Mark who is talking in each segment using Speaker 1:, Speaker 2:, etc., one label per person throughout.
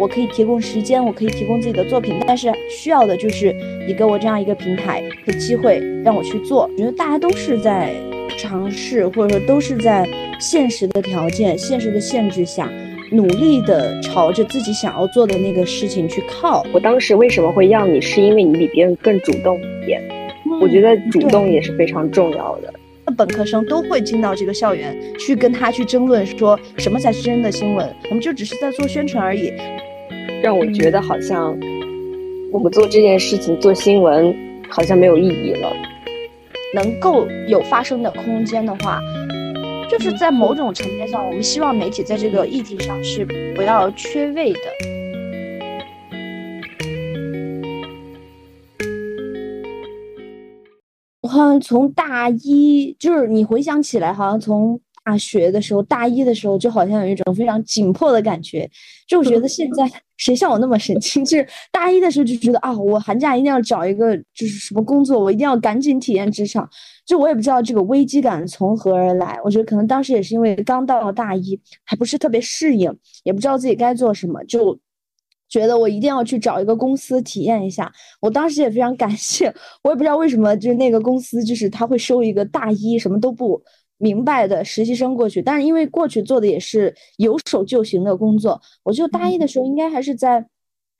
Speaker 1: 我可以提供时间，我可以提供自己的作品，但是需要的就是你给我这样一个平台和机会让我去做。我觉得大家都是在尝试，或者说都是在现实的条件、现实的限制下，努力的朝着自己想要做的那个事情去靠。
Speaker 2: 我当时为什么会要你，是因为你比别人更主动一点。我觉得主动也是非常重要的。
Speaker 1: 本科生都会进到这个校园去跟他去争论，说什么才是真的新闻？我们就只是在做宣传而已。
Speaker 2: 让我觉得好像我们做这件事情做新闻好像没有意义了。
Speaker 1: 能够有发声的空间的话，就是在某种层面上，我们希望媒体在这个议题上是不要缺位的。好像从大一，就是你回想起来，好像从。大学的时候，大一的时候，就好像有一种非常紧迫的感觉。就觉得现在谁像我那么神经？就是大一的时候就觉得啊，我寒假一定要找一个就是什么工作，我一定要赶紧体验职场。就我也不知道这个危机感从何而来。我觉得可能当时也是因为刚到了大一，还不是特别适应，也不知道自己该做什么，就觉得我一定要去找一个公司体验一下。我当时也非常感谢，我也不知道为什么，就是那个公司就是他会收一个大一什么都不。明白的实习生过去，但是因为过去做的也是有手就行的工作，我就大一的时候应该还是在，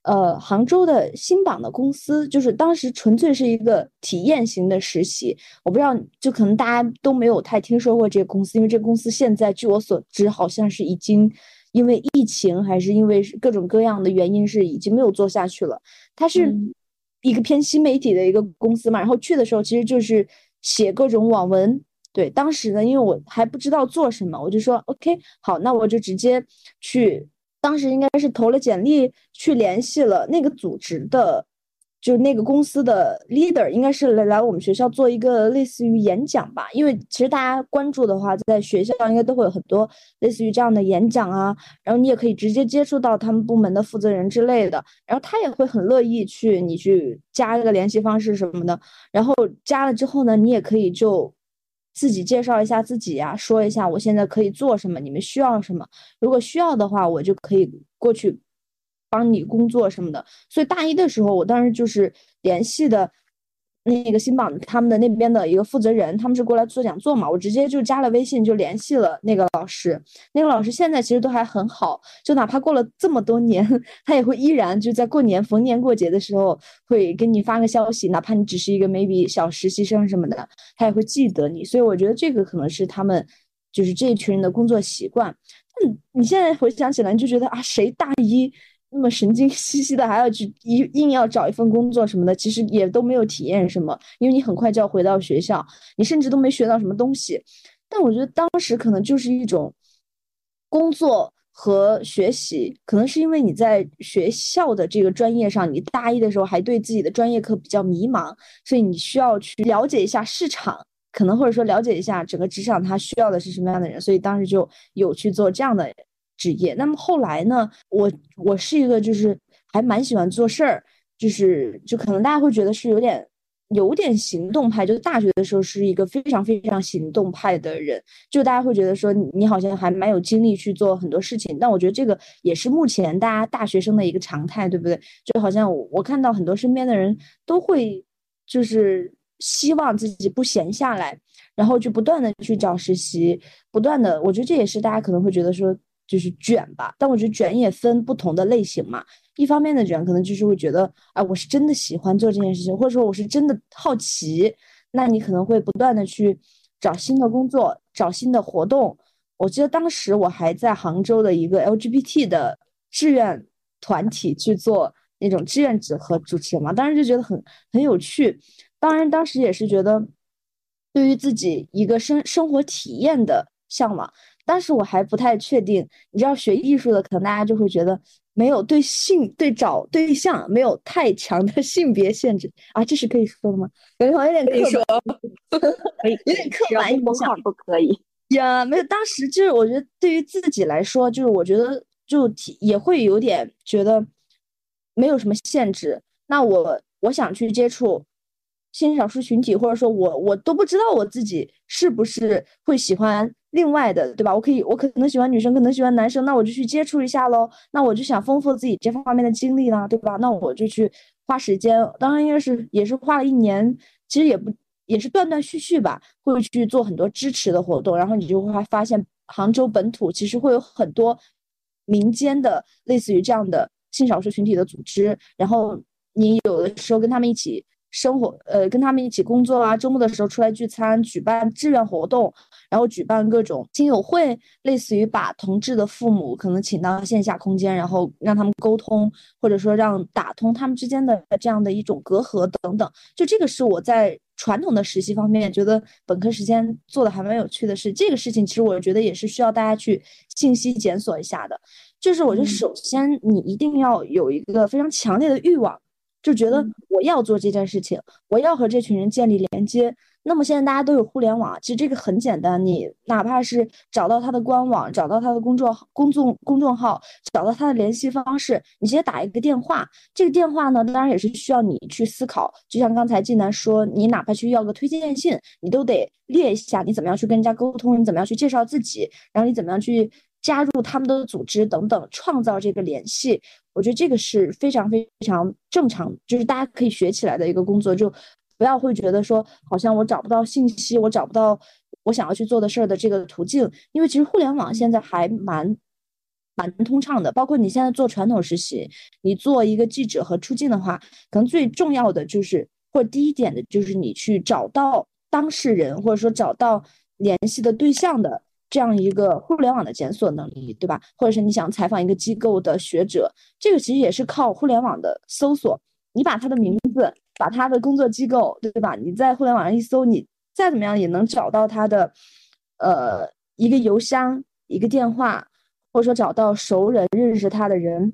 Speaker 1: 呃，杭州的新榜的公司，就是当时纯粹是一个体验型的实习。我不知道，就可能大家都没有太听说过这个公司，因为这个公司现在据我所知，好像是已经因为疫情还是因为各种各样的原因，是已经没有做下去了。它是一个偏新媒体的一个公司嘛，然后去的时候其实就是写各种网文。对，当时呢，因为我还不知道做什么，我就说 OK，好，那我就直接去。当时应该是投了简历，去联系了那个组织的，就那个公司的 leader，应该是来来我们学校做一个类似于演讲吧。因为其实大家关注的话，在学校应该都会有很多类似于这样的演讲啊，然后你也可以直接接触到他们部门的负责人之类的，然后他也会很乐意去你去加一个联系方式什么的。然后加了之后呢，你也可以就。自己介绍一下自己呀，说一下我现在可以做什么，你们需要什么？如果需要的话，我就可以过去帮你工作什么的。所以大一的时候，我当时就是联系的。那个新榜他们的那边的一个负责人，他们是过来做讲座嘛，我直接就加了微信，就联系了那个老师。那个老师现在其实都还很好，就哪怕过了这么多年，他也会依然就在过年逢年过节的时候会给你发个消息，哪怕你只是一个 maybe 小实习生什么的，他也会记得你。所以我觉得这个可能是他们就是这一群人的工作习惯。嗯，你现在回想起来，你就觉得啊，谁大一？那么神经兮兮的还要去一硬要找一份工作什么的，其实也都没有体验什么，因为你很快就要回到学校，你甚至都没学到什么东西。但我觉得当时可能就是一种工作和学习，可能是因为你在学校的这个专业上，你大一的时候还对自己的专业课比较迷茫，所以你需要去了解一下市场，可能或者说了解一下整个职场它需要的是什么样的人，所以当时就有去做这样的。职业，那么后来呢？我我是一个就是还蛮喜欢做事儿，就是就可能大家会觉得是有点有点行动派，就是大学的时候是一个非常非常行动派的人，就大家会觉得说你好像还蛮有精力去做很多事情。但我觉得这个也是目前大家大学生的一个常态，对不对？就好像我我看到很多身边的人都会就是希望自己不闲下来，然后就不断的去找实习，不断的，我觉得这也是大家可能会觉得说。就是卷吧，但我觉得卷也分不同的类型嘛。一方面的卷，可能就是会觉得，哎，我是真的喜欢做这件事情，或者说我是真的好奇，那你可能会不断的去找新的工作，找新的活动。我记得当时我还在杭州的一个 LGBT 的志愿团体去做那种志愿者和主持人嘛，当时就觉得很很有趣。当然，当时也是觉得对于自己一个生生活体验的向往。当时我还不太确定，你知道学艺术的，可能大家就会觉得没有对性对找对象没有太强的 性别限制啊，这是可以说的吗？感觉好像有点
Speaker 2: 可以说，
Speaker 1: 可以有点刻板印象，
Speaker 2: 不可以
Speaker 1: 呀？没有，当时就是我觉得对于自己来说，就是我觉得就也会有点觉得没有什么限制。那我我想去接触性少数群体，或者说我我都不知道我自己是不是会喜欢另外的，对吧？我可以，我可能喜欢女生，可能喜欢男生，那我就去接触一下喽。那我就想丰富自己这方面的经历啦，对吧？那我就去花时间，当然应该是也是花了一年，其实也不也是断断续续吧，会去做很多支持的活动，然后你就会发现杭州本土其实会有很多民间的类似于这样的性少数群体的组织，然后你有的时候跟他们一起。生活，呃，跟他们一起工作啊，周末的时候出来聚餐，举办志愿活动，然后举办各种亲友会，类似于把同志的父母可能请到线下空间，然后让他们沟通，或者说让打通他们之间的这样的一种隔阂等等。就这个是我在传统的实习方面觉得本科时间做的还蛮有趣的事。这个事情其实我觉得也是需要大家去信息检索一下的。就是我觉得首先你一定要有一个非常强烈的欲望。就觉得我要做这件事情，我要和这群人建立连接。那么现在大家都有互联网，其实这个很简单，你哪怕是找到他的官网，找到他的公众公众公众号，找到他的联系方式，你直接打一个电话。这个电话呢，当然也是需要你去思考。就像刚才晋南说，你哪怕去要个推荐信，你都得列一下你怎么样去跟人家沟通，你怎么样去介绍自己，然后你怎么样去。加入他们的组织等等，创造这个联系，我觉得这个是非常非常正常，就是大家可以学起来的一个工作。就不要会觉得说，好像我找不到信息，我找不到我想要去做的事儿的这个途径。因为其实互联网现在还蛮蛮通畅的，包括你现在做传统实习，你做一个记者和出镜的话，可能最重要的就是，或者第一点的就是你去找到当事人，或者说找到联系的对象的。这样一个互联网的检索能力，对吧？或者是你想采访一个机构的学者，这个其实也是靠互联网的搜索。你把他的名字，把他的工作机构，对吧？你在互联网上一搜，你再怎么样也能找到他的，呃，一个邮箱、一个电话，或者说找到熟人、认识他的人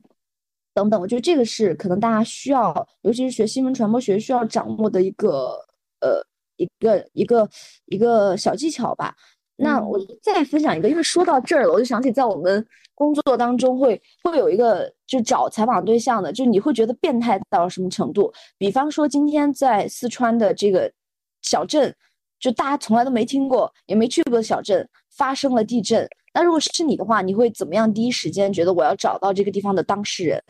Speaker 1: 等等。我觉得这个是可能大家需要，尤其是学新闻传播学需要掌握的一个，呃，一个一个一个小技巧吧。那我再分享一个，因为说到这儿了，我就想起在我们工作当中会会有一个就找采访对象的，就你会觉得变态到什么程度？比方说今天在四川的这个小镇，就大家从来都没听过也没去过的小镇发生了地震，那如果是你的话，你会怎么样？第一时间觉得我要找到这个地方的当事人，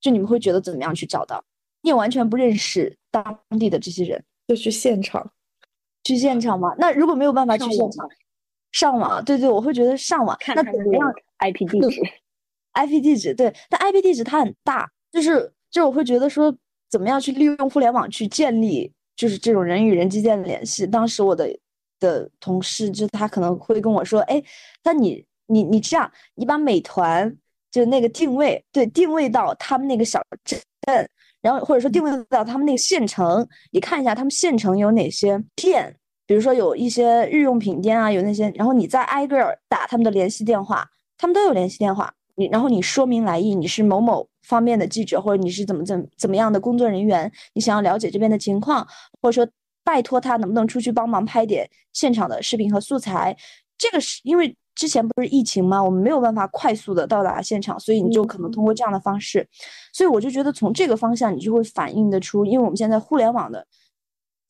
Speaker 1: 就你们会觉得怎么样去找到？你也完全不认识当地的这些人，
Speaker 3: 就去现场，
Speaker 1: 去现场吗？那如果没有办法去现场？上网，对对，我会觉得上网，那怎么样
Speaker 2: ？IP 地址
Speaker 1: ，IP 地址，对，但 IP 地址它很大，就是就是我会觉得说，怎么样去利用互联网去建立，就是这种人与人之间的联系。当时我的的同事就他可能会跟我说，哎，那你你你这样，你把美团就那个定位，对，定位到他们那个小镇，然后或者说定位到他们那个县城，你看一下他们县城有哪些店。比如说有一些日用品店啊，有那些，然后你再挨个打他们的联系电话，他们都有联系电话。你然后你说明来意，你是某某方面的记者，或者你是怎么怎怎么样的工作人员，你想要了解这边的情况，或者说拜托他能不能出去帮忙拍点现场的视频和素材。这个是因为之前不是疫情吗？我们没有办法快速的到达现场，所以你就可能通过这样的方式。所以我就觉得从这个方向，你就会反映得出，因为我们现在互联网的。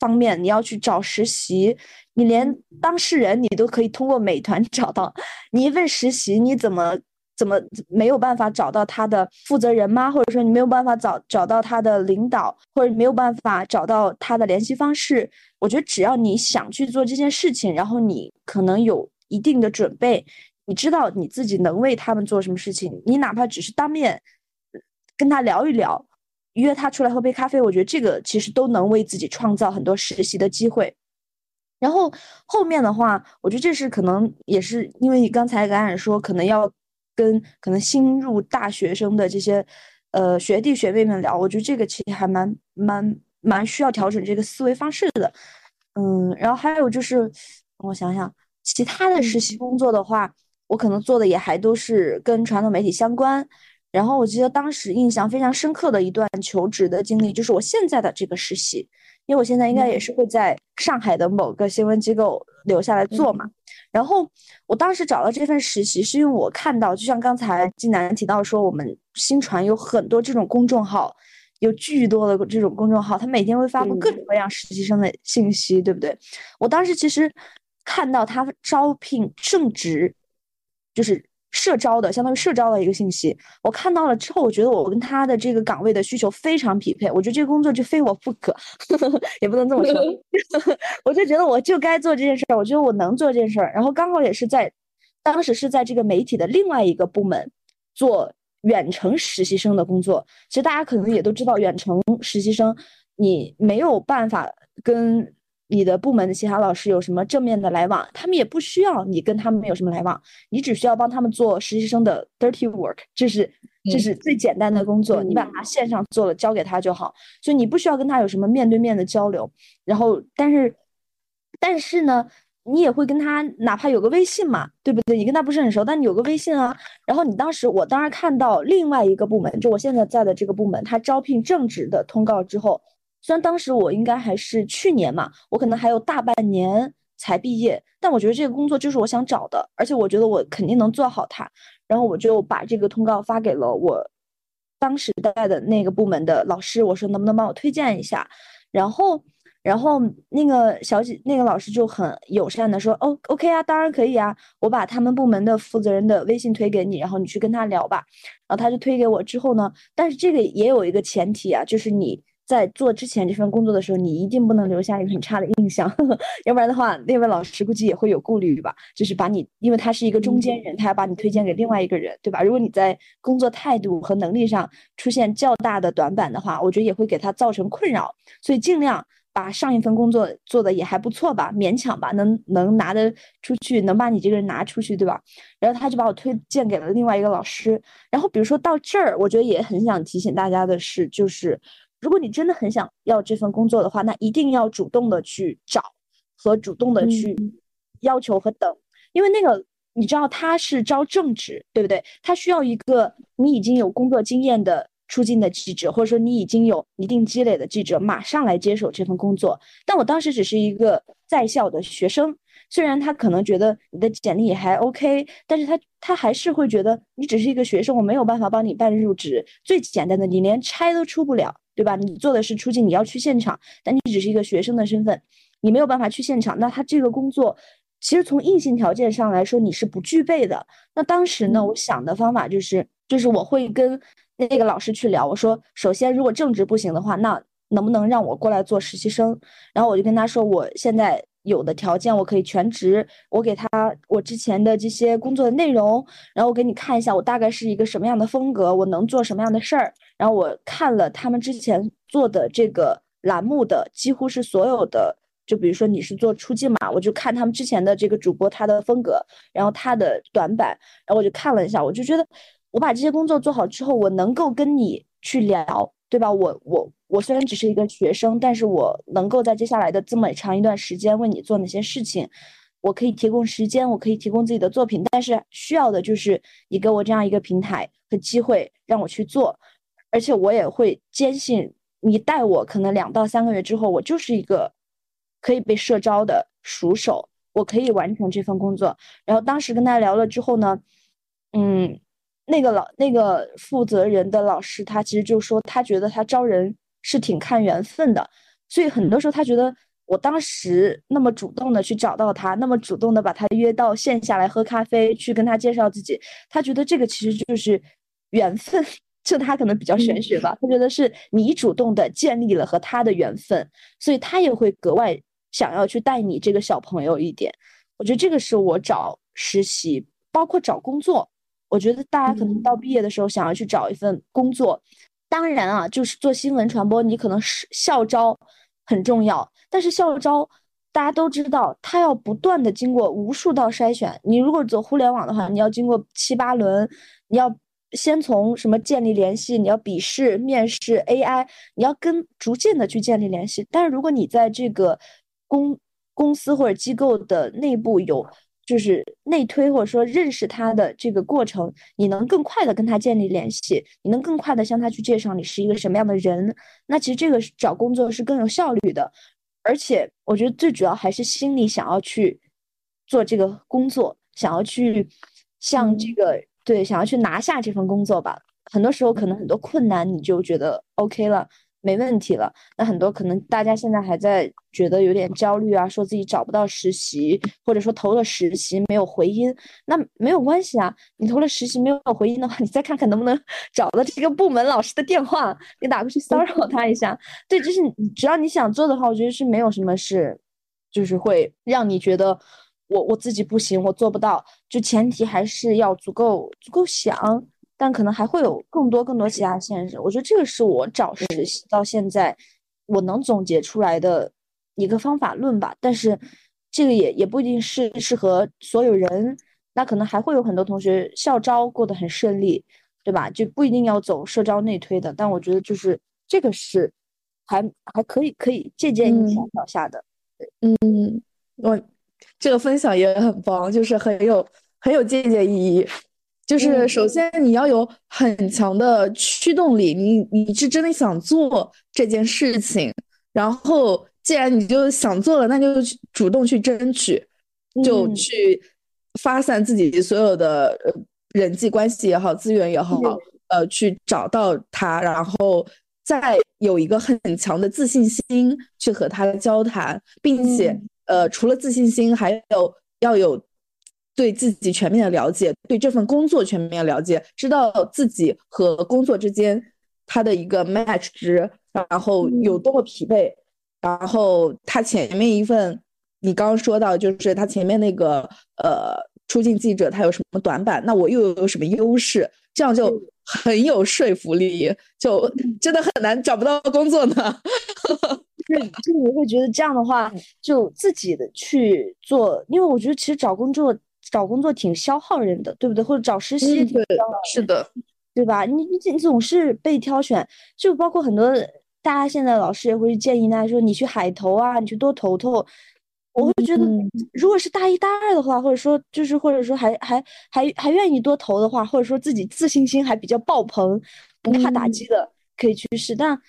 Speaker 1: 方面，你要去找实习，你连当事人你都可以通过美团 找到。你一份实习，你怎么怎么没有办法找到他的负责人吗？或者说你没有办法找找到他的领导，或者没有办法找到他的联系方式？我觉得只要你想去做这件事情，然后你可能有一定的准备，你知道你自己能为他们做什么事情，你哪怕只是当面跟他聊一聊。约他出来喝杯咖啡，我觉得这个其实都能为自己创造很多实习的机会。然后后面的话，我觉得这是可能也是因为你刚才感染说，可能要跟可能新入大学生的这些呃学弟学妹们聊，我觉得这个其实还蛮蛮蛮需要调整这个思维方式的。嗯，然后还有就是我想想，其他的实习工作的话，我可能做的也还都是跟传统媒体相关。然后我记得当时印象非常深刻的一段求职的经历，就是我现在的这个实习，因为我现在应该也是会在上海的某个新闻机构留下来做嘛。然后我当时找到这份实习，是因为我看到，就像刚才金南提到说，我们新传有很多这种公众号，有巨多的这种公众号，他每天会发布各种各样实习生的信息，对不对？我当时其实看到他招聘正职，就是社招的，相当于社招的一个信息。我看到了之后，我觉得我跟他的这个岗位的需求非常匹配，我觉得这个工作就非我不可，也不能这么说。我就觉得我就该做这件事儿，我觉得我能做这件事儿。然后刚好也是在当时是在这个媒体的另外一个部门做。远程实习生的工作，其实大家可能也都知道，远程实习生你没有办法跟你的部门的其他老师有什么正面的来往，他们也不需要你跟他们有什么来往，你只需要帮他们做实习生的 dirty work，这是这是最简单的工作，你把它线上做了交给他就好，所以你不需要跟他有什么面对面的交流。然后，但是但是呢？你也会跟他，哪怕有个微信嘛，对不对？你跟他不是很熟，但你有个微信啊。然后你当时，我当时看到另外一个部门，就我现在在的这个部门，他招聘正职的通告之后，虽然当时我应该还是去年嘛，我可能还有大半年才毕业，但我觉得这个工作就是我想找的，而且我觉得我肯定能做好它。然后我就把这个通告发给了我当时带的那个部门的老师，我说能不能帮我推荐一下，然后。然后那个小姐，那个老师就很友善的说：“哦，OK 啊，当然可以啊，我把他们部门的负责人的微信推给你，然后你去跟他聊吧。”然后他就推给我之后呢，但是这个也有一个前提啊，就是你在做之前这份工作的时候，你一定不能留下一个很差的印象，要不然的话，那位老师估计也会有顾虑吧，就是把你，因为他是一个中间人，他要把你推荐给另外一个人，对吧？如果你在工作态度和能力上出现较大的短板的话，我觉得也会给他造成困扰，所以尽量。把上一份工作做的也还不错吧，勉强吧，能能拿得出去，能把你这个人拿出去，对吧？然后他就把我推荐给了另外一个老师。然后比如说到这儿，我觉得也很想提醒大家的是，就是如果你真的很想要这份工作的话，那一定要主动的去找和主动的去要求和等，因为那个你知道他是招正职，对不对？他需要一个你已经有工作经验的。出境的记者，或者说你已经有一定积累的记者，马上来接手这份工作。但我当时只是一个在校的学生，虽然他可能觉得你的简历也还 OK，但是他他还是会觉得你只是一个学生，我没有办法帮你办入职。最简单的，你连差都出不了，对吧？你做的是出境，你要去现场，但你只是一个学生的身份，你没有办法去现场。那他这个工作，其实从硬性条件上来说，你是不具备的。那当时呢，我想的方法就是，就是我会跟。那个老师去聊，我说，首先如果正职不行的话，那能不能让我过来做实习生？然后我就跟他说，我现在有的条件我可以全职，我给他我之前的这些工作的内容，然后我给你看一下，我大概是一个什么样的风格，我能做什么样的事儿。然后我看了他们之前做的这个栏目的，几乎是所有的，就比如说你是做出镜嘛，我就看他们之前的这个主播他的风格，然后他的短板，然后我就看了一下，我就觉得。我把这些工作做好之后，我能够跟你去聊，对吧？我我我虽然只是一个学生，但是我能够在接下来的这么长一段时间为你做哪些事情，我可以提供时间，我可以提供自己的作品，但是需要的就是你给我这样一个平台和机会让我去做，而且我也会坚信你带我，可能两到三个月之后，我就是一个可以被社招的熟手，我可以完成这份工作。然后当时跟他聊了之后呢，嗯。那个老那个负责人的老师，他其实就说，他觉得他招人是挺看缘分的，所以很多时候他觉得我当时那么主动的去找到他，那么主动的把他约到线下来喝咖啡，去跟他介绍自己，他觉得这个其实就是缘分，就他可能比较玄学吧，他觉得是你主动的建立了和他的缘分，所以他也会格外想要去带你这个小朋友一点。我觉得这个是我找实习，包括找工作。我觉得大家可能到毕业的时候想要去找一份工作，当然啊，就是做新闻传播，你可能是校招很重要，但是校招大家都知道，它要不断的经过无数道筛选。你如果走互联网的话，你要经过七八轮，你要先从什么建立联系，你要笔试、面试、AI，你要跟逐渐的去建立联系。但是如果你在这个公公司或者机构的内部有。就是内推或者说认识他的这个过程，你能更快的跟他建立联系，你能更快的向他去介绍你是一个什么样的人，那其实这个找工作是更有效率的，而且我觉得最主要还是心里想要去做这个工作，想要去向这个对想要去拿下这份工作吧。很多时候可能很多困难你就觉得 OK 了。没问题了，那很多可能大家现在还在觉得有点焦虑啊，说自己找不到实习，或者说投了实习没有回音，那没有关系啊，你投了实习没有回音的话，你再看看能不能 找到这个部门老师的电话，你打过去骚扰 他一下。对，就是只要你想做的话，我觉得是没有什么事，就是会让你觉得我我自己不行，我做不到，就前提还是要足够足够想。但可能还会有更多更多其他限制，我觉得这个是我找实习到现在我能总结出来的一个方法论吧。但是这个也也不一定是适合所有人，那可能还会有很多同学校招过得很顺利，对吧？就不一定要走社招内推的。但我觉得就是这个是还还可以可以借鉴一下脚下的。
Speaker 3: 嗯，我这个分享也很棒，就是很有很有借鉴意义。就是首先你要有很强的驱动力，你你是真的想做这件事情，然后既然你就想做了，那就主动去争取，就去发散自己所有的人际关系也好，资源也好，呃，去找到他，然后再有一个很强的自信心去和他交谈，并且呃，除了自信心，还有要有。对自己全面的了解，对这份工作全面了解，知道自己和工作之间它的一个 match 值，然后有多么疲惫，然后他前面一份，你刚刚说到就是他前面那个呃出境记者他有什么短板，那我又有什么优势，这样就很有说服力，就真的很难找不到工作呢。
Speaker 1: 就就你会觉得这样的话，就自己的去做，因为我觉得其实找工作。找工作挺消耗人的，对不对？或者找实习，
Speaker 3: 对，是的，
Speaker 1: 对吧？你你你总是被挑选，就包括很多大家现在老师也会建议大家说，你去海投啊，你去多投投。我会觉得，如果是大一、大二的话，或者说就是或者说还还还还愿意多投的话，或者说自己自信心还比较爆棚，不怕打击的，可以去试。但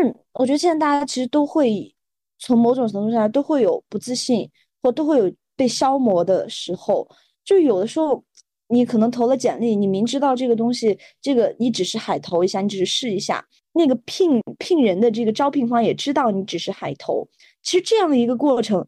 Speaker 1: 但我觉得现在大家其实都会从某种程度上都会有不自信，或都会有。被消磨的时候，就有的时候，你可能投了简历，你明知道这个东西，这个你只是海投一下，你只是试一下。那个聘聘人的这个招聘方也知道你只是海投，其实这样的一个过程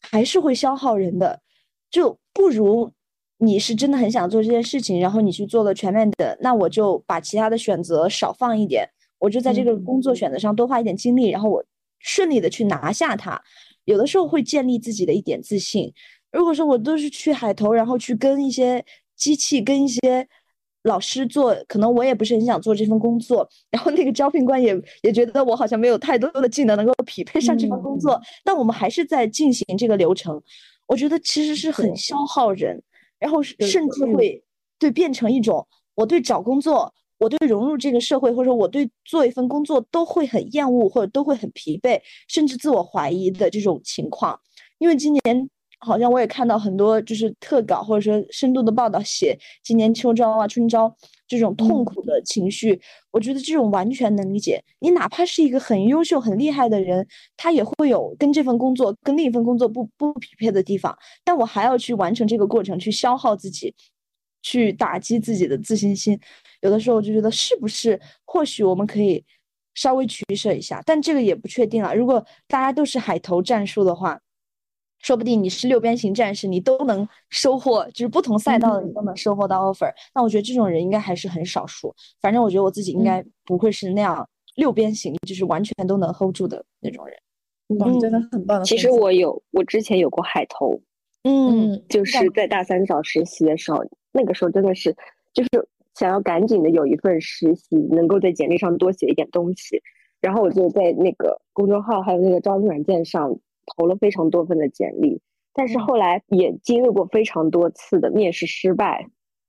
Speaker 1: 还是会消耗人的，就不如你是真的很想做这件事情，然后你去做了全面的，那我就把其他的选择少放一点，我就在这个工作选择上多花一点精力，然后我顺利的去拿下它。有的时候会建立自己的一点自信。如果说我都是去海投，然后去跟一些机器、跟一些老师做，可能我也不是很想做这份工作。然后那个招聘官也也觉得我好像没有太多的技能能够匹配上这份工作。但我们还是在进行这个流程，我觉得其实是很消耗人，然后甚至会对变成一种我对找工作。我对融入这个社会，或者说我对做一份工作都会很厌恶，或者都会很疲惫，甚至自我怀疑的这种情况。因为今年好像我也看到很多就是特稿或者说深度的报道，写今年秋招啊、春招这种痛苦的情绪。我觉得这种完全能理解。你哪怕是一个很优秀、很厉害的人，他也会有跟这份工作、跟另一份工作不不匹配的地方。但我还要去完成这个过程，去消耗自己。去打击自己的自信心，有的时候我就觉得是不是，或许我们可以稍微取舍一下，但这个也不确定啊。如果大家都是海投战术的话，说不定你是六边形战士，你都能收获，就是不同赛道的你都能收获到 offer。那我觉得这种人应该还是很少数。反正我觉得我自己应该不会是那样六边形，就是完全都能 hold 住的那种人。
Speaker 3: 嗯，真的很棒。
Speaker 2: 其实我有，我之前有过海投，
Speaker 1: 嗯，
Speaker 2: 就是在大三找实习的时候。那个时候真的是，就是想要赶紧的有一份实习，能够在简历上多写一点东西。然后我就在那个公众号还有那个招聘软件上投了非常多份的简历，但是后来也经历过非常多次的面试失败，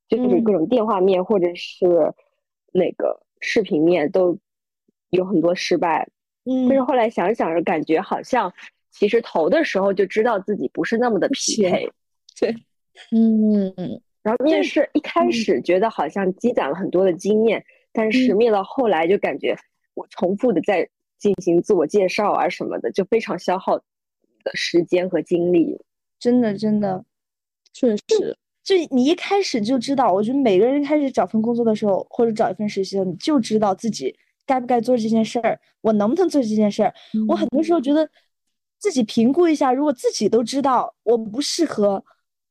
Speaker 2: 就是各种电话面或者是那个视频面都有很多失败。
Speaker 1: 嗯，
Speaker 2: 但是后来想想着，感觉好像其实投的时候就知道自己不是那么的匹配。
Speaker 1: 对，
Speaker 3: 嗯。
Speaker 2: 然后面试一开始觉得好像积攒了很多的经验，但是面到后来就感觉我重复的在进行自我介绍啊什么的，就非常消耗的时间和精力。
Speaker 1: 真的，真的，
Speaker 3: 确实，
Speaker 1: 就你一开始就知道，我觉得每个人开始找份工作的时候，或者找一份实习，你就知道自己该不该做这件事儿，我能不能做这件事儿。我很多时候觉得自己评估一下，如果自己都知道我不适合，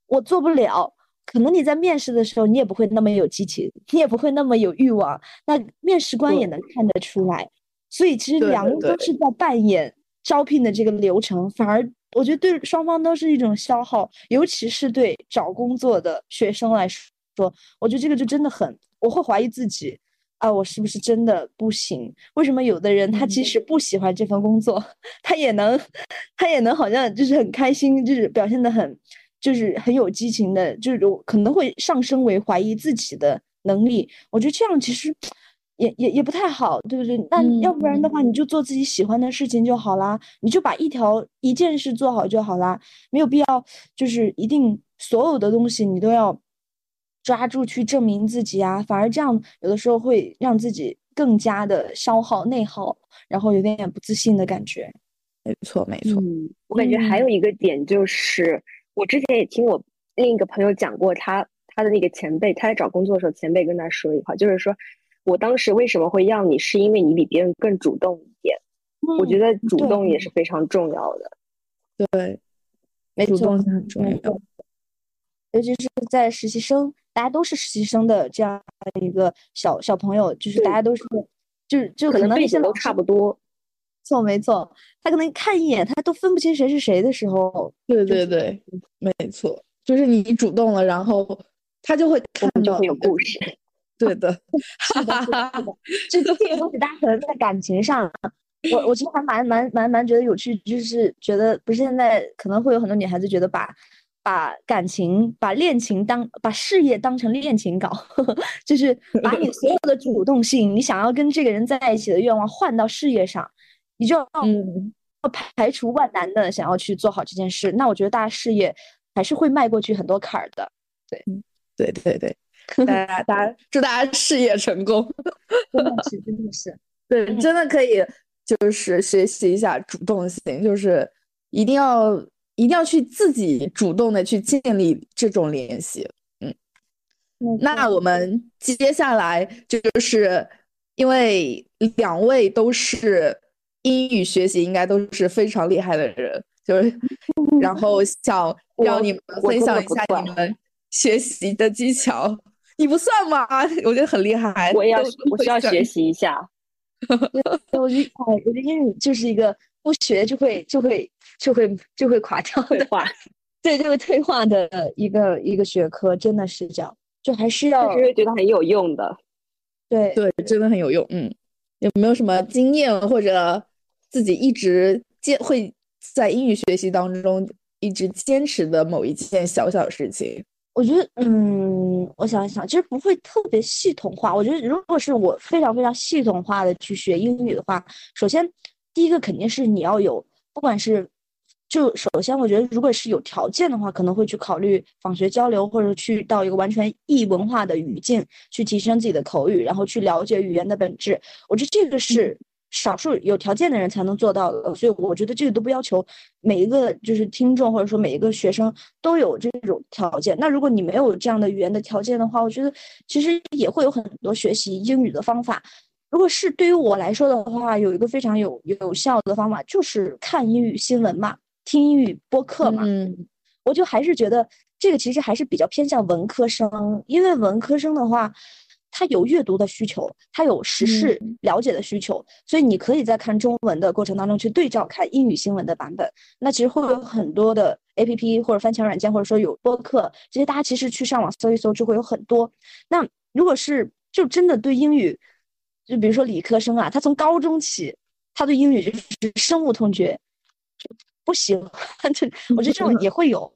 Speaker 1: 我做不了，可能你在面试的时候你也不会那么有激情，你也不会那么有欲望，那面试官也能看得出来。所以其实两个都是在扮演招聘的这个流程，反而。我觉得对双方都是一种消耗，尤其是对找工作的学生来说，我觉得这个就真的很，我会怀疑自己啊，我是不是真的不行？为什么有的人他即使不喜欢这份工作，他也能，他也能好像就是很开心，就是表现的很，就是很有激情的，就是可能会上升为怀疑自己的能力。我觉得这样其实。也也也不太好，对不对？那要不然的话，你就做自己喜欢的事情就好啦，你就把一条一件事做好就好啦，没有必要就是一定所有的东西你都要抓住去证明自己啊，反而这样有的时候会让自己更加的消耗内耗，然后有点点不自信的感觉。
Speaker 3: 没错，没错。
Speaker 2: 嗯，我感觉还有一个点就是，我之前也听我另一个朋友讲过，他他的那个前辈，他在找工作的时候，前辈跟他说一句话，就是说。我当时为什么会要你？是因为你比别人更主动一点。我觉得主动也是非常重要的。
Speaker 3: 对，没错，很重要。
Speaker 1: 尤其是在实习生，大家都是实习生的这样一个小小朋友，就是大家都是，就是就可能
Speaker 2: 背景都差不多。
Speaker 1: 错，没错。他可能看一眼，他都分不清谁是谁的时候。
Speaker 3: 对对对，没错，就是你主动了，然后他就会看
Speaker 2: 到有故事。
Speaker 3: 对 的，
Speaker 1: 是的，是的，这这个东西大家可能在感情上，我我其实还蛮蛮蛮蛮觉得有趣，就是觉得不是现在可能会有很多女孩子觉得把把感情、把恋情当把事业当成恋情搞，就是把你所有的主动性，你想要跟这个人在一起的愿望换到事业上，你就要嗯要排除万难的想要去做好这件事。那我觉得大家事业还是会迈过去很多坎儿的。对，
Speaker 3: 对对对。大家，大家祝大家事业成功！
Speaker 1: 真的是，真的是，
Speaker 3: 对，真的可以，就是学习一下主动性，就是一定要，一定要去自己主动的去建立这种联系。嗯，那我们接下来就是因为两位都是英语学习应该都是非常厉害的人，就是然后想让你们分享一下你们学习的技巧。你不算吗？我觉得很厉害。
Speaker 2: 我也要，我需要学习一下。
Speaker 1: 我觉得，我觉得英语就是一个不学就会就会就会就会垮掉
Speaker 2: 的
Speaker 1: 话，对，就会退化的一个一个学科，真的是这样。就还是要，
Speaker 2: 是觉得很有用的。
Speaker 1: 对
Speaker 3: 对，真的很有用。嗯，有没有什么经验或者自己一直坚会在英语学习当中一直坚持的某一件小小事情？
Speaker 1: 我觉得，嗯，我想一想，其实不会特别系统化。我觉得，如果是我非常非常系统化的去学英语的话，首先第一个肯定是你要有，不管是就首先，我觉得如果是有条件的话，可能会去考虑访学交流，或者去到一个完全异文化的语境去提升自己的口语，然后去了解语言的本质。我觉得这个是。少数有条件的人才能做到的，所以我觉得这个都不要求每一个就是听众或者说每一个学生都有这种条件。那如果你没有这样的语言的条件的话，我觉得其实也会有很多学习英语的方法。如果是对于我来说的话，有一个非常有有效的方法，就是看英语新闻嘛，听英语播客嘛。
Speaker 3: 嗯，
Speaker 1: 我就还是觉得这个其实还是比较偏向文科生，因为文科生的话。他有阅读的需求，他有时事了解的需求，所以你可以在看中文的过程当中去对照看英语新闻的版本。那其实会有很多的 A P P 或者翻墙软件，或者说有播客，这些大家其实去上网搜一搜就会有很多。那如果是就真的对英语，就比如说理科生啊，他从高中起，他对英语就是深恶痛绝，不喜欢。这 我觉得这种也会有。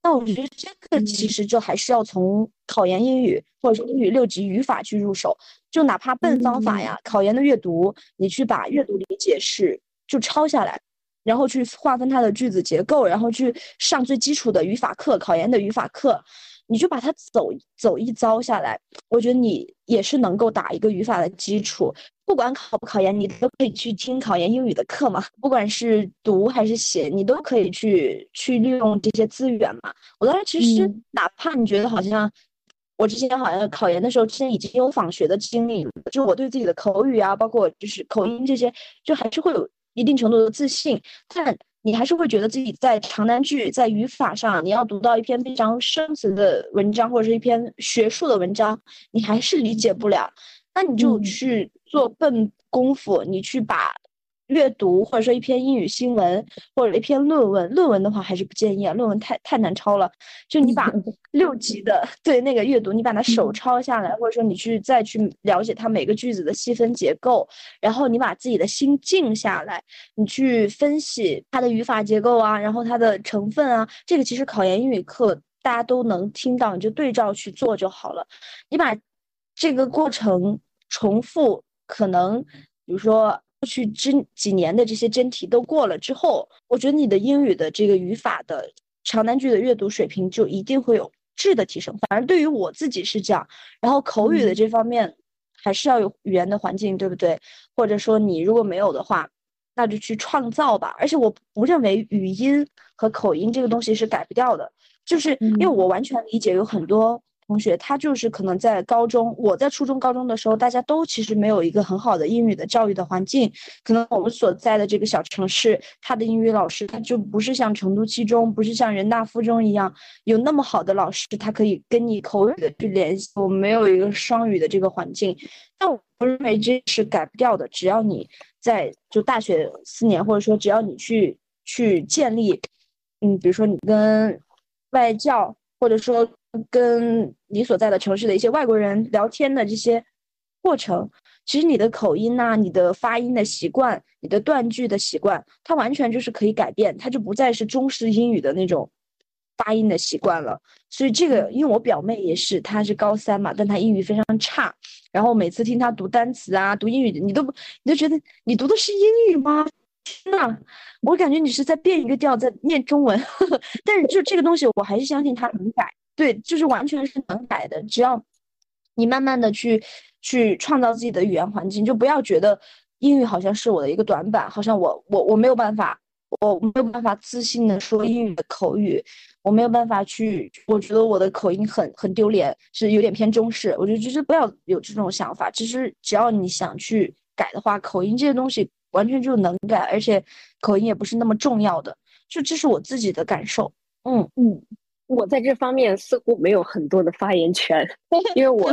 Speaker 1: 那我觉得这个其实就还是要从考研英语或者说英语六级语法去入手，就哪怕笨方法呀，考研的阅读，你去把阅读理解是就抄下来，然后去划分它的句子结构，然后去上最基础的语法课，考研的语法课，你就把它走走一遭下来，我觉得你也是能够打一个语法的基础。不管考不考研，你都可以去听考研英语的课嘛。不管是读还是写，你都可以去去利用这些资源嘛。我当时其实哪怕你觉得好像我之前好像考研的时候，之前已经有访学的经历，就我对自己的口语啊，包括就是口音这些，就还是会有一定程度的自信，但。你还是会觉得自己在长难句、在语法上，你要读到一篇非常深词的文章或者是一篇学术的文章，你还是理解不了。那你就去做笨功夫，你去把。阅读或者说一篇英语新闻或者一篇论文，论文的话还是不建议啊，论文太太难抄了。就你把 六级的对那个阅读，你把它手抄下来，或者说你去再去了解它每个句子的细分结构，然后你把自己的心静下来，你去分析它的语法结构啊，然后它的成分啊，这个其实考研英语课大家都能听到，你就对照去做就好了。你把这个过程重复，可能比如说。过去这几年的这些真题都过了之后，我觉得你的英语的这个语法的长难句的阅读水平就一定会有质的提升。反正对于我自己是这样，然后口语的这方面还是要有语言的环境，对不对？或者说你如果没有的话，那就去创造吧。而且我不认为语音和口音这个东西是改不掉的，就是因为我完全理解有很多。同学，他就是可能在高中，我在初中、高中的时候，大家都其实没有一个很好的英语的教育的环境。可能我们所在的这个小城市，他的英语老师他就不是像成都七中，不是像人大附中一样有那么好的老师，他可以跟你口语的去联系。我们没有一个双语的这个环境，但我不认为这是改不掉的。只要你在就大学四年，或者说只要你去去建立，嗯，比如说你跟外教，或者说。跟你所在的城市的一些外国人聊天的这些过程，其实你的口音呐，你的发音的习惯，你的断句的习惯，它完全就是可以改变，它就不再是中式英语的那种发音的习惯了。所以这个，因为我表妹也是，她是高三嘛，但她英语非常差，然后每次听她读单词啊，读英语，你都不，你都觉得你读的是英语吗？天呐，我感觉你是在变一个调，在念中文。但是就这个东西，我还是相信他能改。对，就是完全是能改的，只要你慢慢的去去创造自己的语言环境，就不要觉得英语好像是我的一个短板，好像我我我没有办法，我没有办法自信的说英语的口语，我没有办法去，我觉得我的口音很很丢脸，是有点偏中式。我觉得就是不要有这种想法，其实只要你想去改的话，口音这些东西完全就能改，而且口音也不是那么重要的，就这是我自己的感受。嗯
Speaker 2: 嗯。我在这方面似乎没有很多的发言权，因为我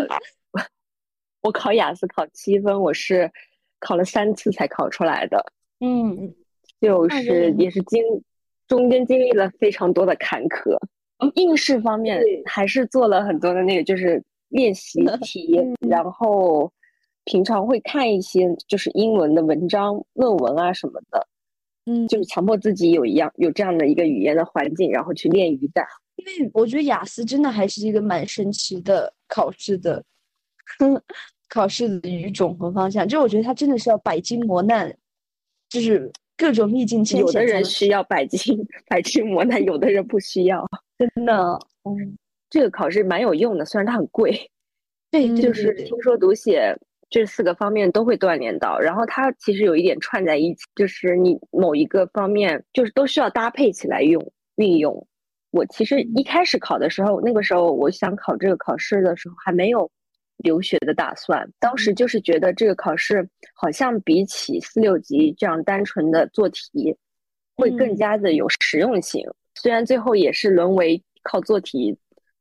Speaker 2: 我考雅思考七分，我是考了三次才考出来的。
Speaker 1: 嗯，
Speaker 2: 就是也是经中间经历了非常多的坎坷。应试方面还是做了很多的那个，就是练习 题，然后平常会看一些就是英文的文章、论文啊什么的。
Speaker 1: 嗯，
Speaker 2: 就是强迫自己有一样有这样的一个语言的环境，然后去练语感。
Speaker 1: 因为我觉得雅思真的还是一个蛮神奇的考试的，考试的语种和方向。就我觉得它真的是要百经磨难，就是各种逆境千
Speaker 2: 险。有的人需要百经 百经磨难，有的人不需要。
Speaker 1: 真的，
Speaker 2: 嗯，这个考试蛮有用的，虽然它很贵。
Speaker 1: 对，
Speaker 2: 就是听说读写这四个方面都会锻炼到，然后它其实有一点串在一起，就是你某一个方面就是都需要搭配起来用运用。我其实一开始考的时候，那个时候我想考这个考试的时候还没有留学的打算，当时就是觉得这个考试好像比起四六级这样单纯的做题，会更加的有实用性。虽然最后也是沦为靠做题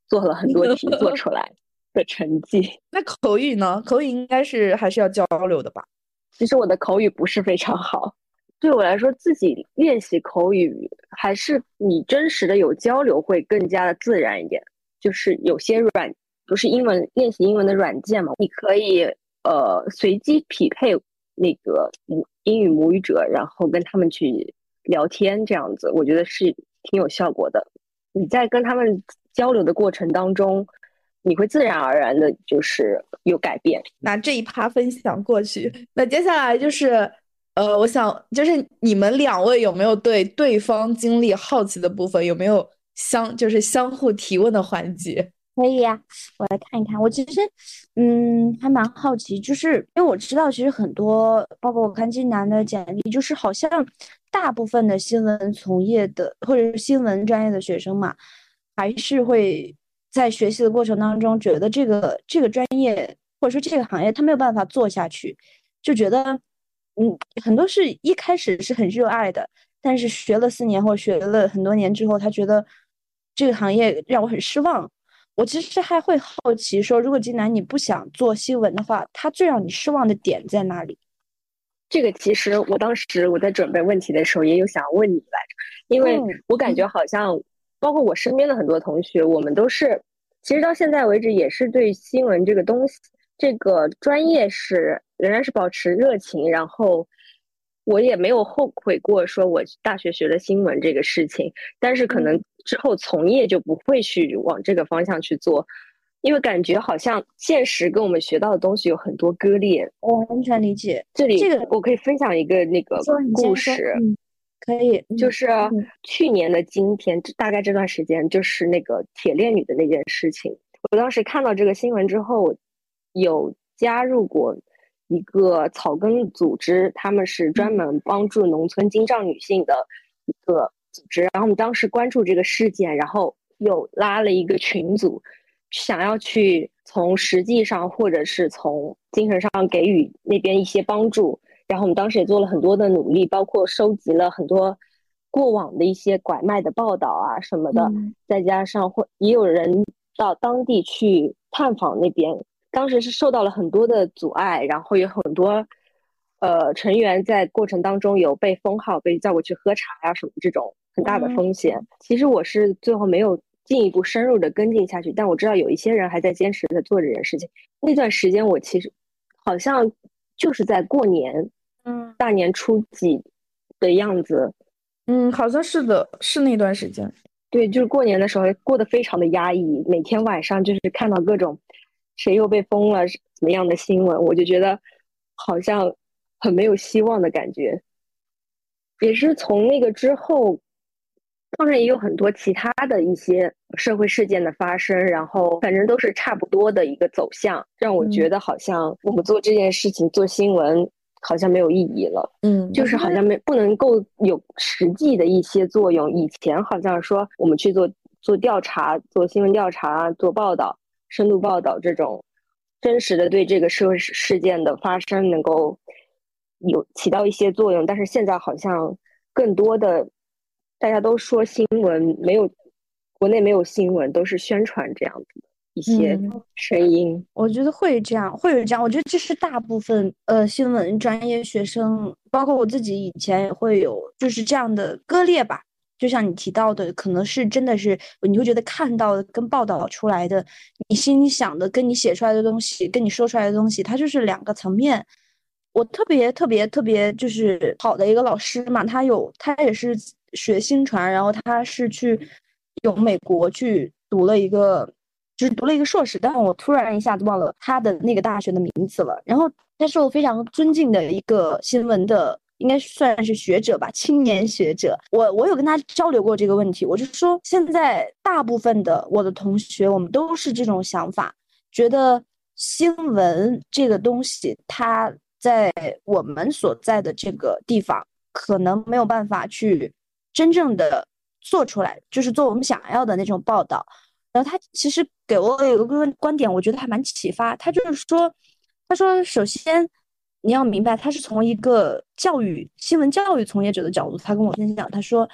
Speaker 2: 做了很多 题做出来的成绩。
Speaker 3: 那口语呢？口语应该是还是要交流的吧？
Speaker 2: 其实我的口语不是非常好。对我来说，自己练习口语还是你真实的有交流会更加的自然一点。就是有些软，不是英文练习英文的软件嘛，你可以呃随机匹配那个母英语母语者，然后跟他们去聊天，这样子我觉得是挺有效果的。你在跟他们交流的过程当中，你会自然而然的就是有改变。
Speaker 3: 那这一趴分享过去，那接下来就是。呃，我想就是你们两位有没有对对方经历好奇的部分？有没有相就是相互提问的环节？
Speaker 1: 可以呀，我来看一看。我其实，嗯，还蛮好奇，就是因为我知道，其实很多，包括我看金南的简历，就是好像大部分的新闻从业的或者是新闻专业的学生嘛，还是会在学习的过程当中觉得这个这个专业或者说这个行业他没有办法做下去，就觉得，嗯，很多是一开始是很热爱的，但是学了四年或学了很多年之后，他觉得这个行业让我很失望。我其实还会好奇，说如果金南你不想做新闻的话，它最让你失望的点在哪里？
Speaker 2: 这个其实我当时我在准备问题的时候也有想要问你来着，因为我感觉好像包括我身边的很多同学，我们都是其实到现在为止也是对新闻这个东西这个专业是仍然是保持热情，然后我也没有后悔过说我大学学了新闻这个事情，但是可能。之后从业就不会去往这个方向去做，因为感觉好像现实跟我们学到的东西有很多割裂。
Speaker 1: 我完全理解。
Speaker 2: 这里
Speaker 1: 这个
Speaker 2: 我可以分享一个那个故事，
Speaker 1: 可以，
Speaker 2: 就是去年的今天，大概这段时间就是那个铁链女的那件事情。我当时看到这个新闻之后，有加入过一个草根组织，他们是专门帮助农村精障女性的一个。组织，然后我们当时关注这个事件，然后又拉了一个群组，想要去从实际上或者是从精神上给予那边一些帮助。然后我们当时也做了很多的努力，包括收集了很多过往的一些拐卖的报道啊什么的，再加上会也有人到当地去探访那边。当时是受到了很多的阻碍，然后有很多呃成员在过程当中有被封号，被叫过去喝茶呀什么这种。很大的风险。其实我是最后没有进一步深入的跟进下去，但我知道有一些人还在坚持的做这件事情。那段时间我其实好像就是在过年，
Speaker 3: 嗯，
Speaker 2: 大年初几的样子，
Speaker 3: 嗯，好像是的，是那段时间。
Speaker 2: 对，就是过年的时候过得非常的压抑，每天晚上就是看到各种谁又被封了怎么样的新闻，我就觉得好像很没有希望的感觉。也是从那个之后。当然也有很多其他的一些社会事件的发生，然后反正都是差不多的一个走向，让我觉得好像我们做这件事情做新闻好像没有意义了。
Speaker 3: 嗯，
Speaker 2: 就是好像没不能够有实际的一些作用。以前好像说我们去做做调查、做新闻调查、做报道、深度报道这种真实的对这个社会事件的发生能够有起到一些作用，但是现在好像更多的。大家都说新闻没有，国内没有新闻，都是宣传这样子的一些声音。
Speaker 1: 我觉得会这样，会有这样。我觉得这是大部分呃新闻专业学生，包括我自己以前也会有，就是这样的割裂吧。就像你提到的，可能是真的是你会觉得看到的跟报道出来的，你心里想的跟你写出来的东西，跟你说出来的东西，它就是两个层面。我特别特别特别就是好的一个老师嘛，他有他也是。学新传，然后他是去有美国去读了一个，就是读了一个硕士，但我突然一下子忘了他的那个大学的名字了。然后他是我非常尊敬的一个新闻的，应该算是学者吧，青年学者。我我有跟他交流过这个问题，我就说现在大部分的我的同学，我们都是这种想法，觉得新闻这个东西，它在我们所在的这个地方可能没有办法去。真正的做出来，就是做我们想要的那种报道。然后他其实给我有一个观点，我觉得还蛮启发。他就是说，他说，首先你要明白，他是从一个教育新闻教育从业者的角度，他跟我分享，他说，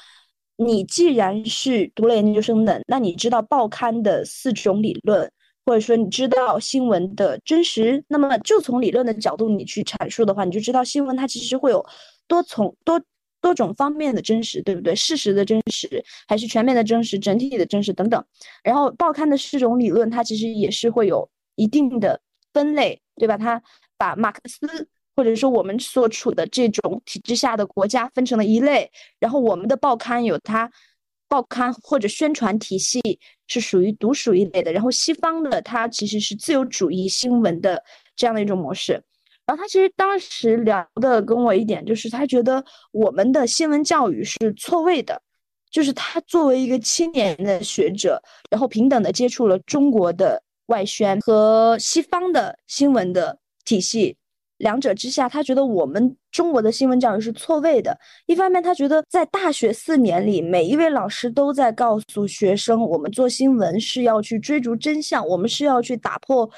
Speaker 1: 你既然是读了研究生的，那你知道报刊的四种理论，或者说你知道新闻的真实，那么就从理论的角度你去阐述的话，你就知道新闻它其实会有多从多。多种方面的真实，对不对？事实的真实，还是全面的真实，整体的真实等等。然后报刊的四种理论，它其实也是会有一定的分类，对吧？它把马克思或者说我们所处的这种体制下的国家分成了一类，然后我们的报刊有它报刊或者宣传体系是属于独属一类的，然后西方的它其实是自由主义新闻的这样的一种模式。然后他其实当时聊的跟我一点就是，他觉得我们的新闻教育是错位的，就是他作为一个青年的学者，然后平等的接触了中国的外宣和西方的新闻的体系，两者之下，他觉得我们中国的新闻教育是错位的。一方面，他觉得在大学四年里，每一位老师都在告诉学生，我们做新闻是要去追逐真相，我们是要去打破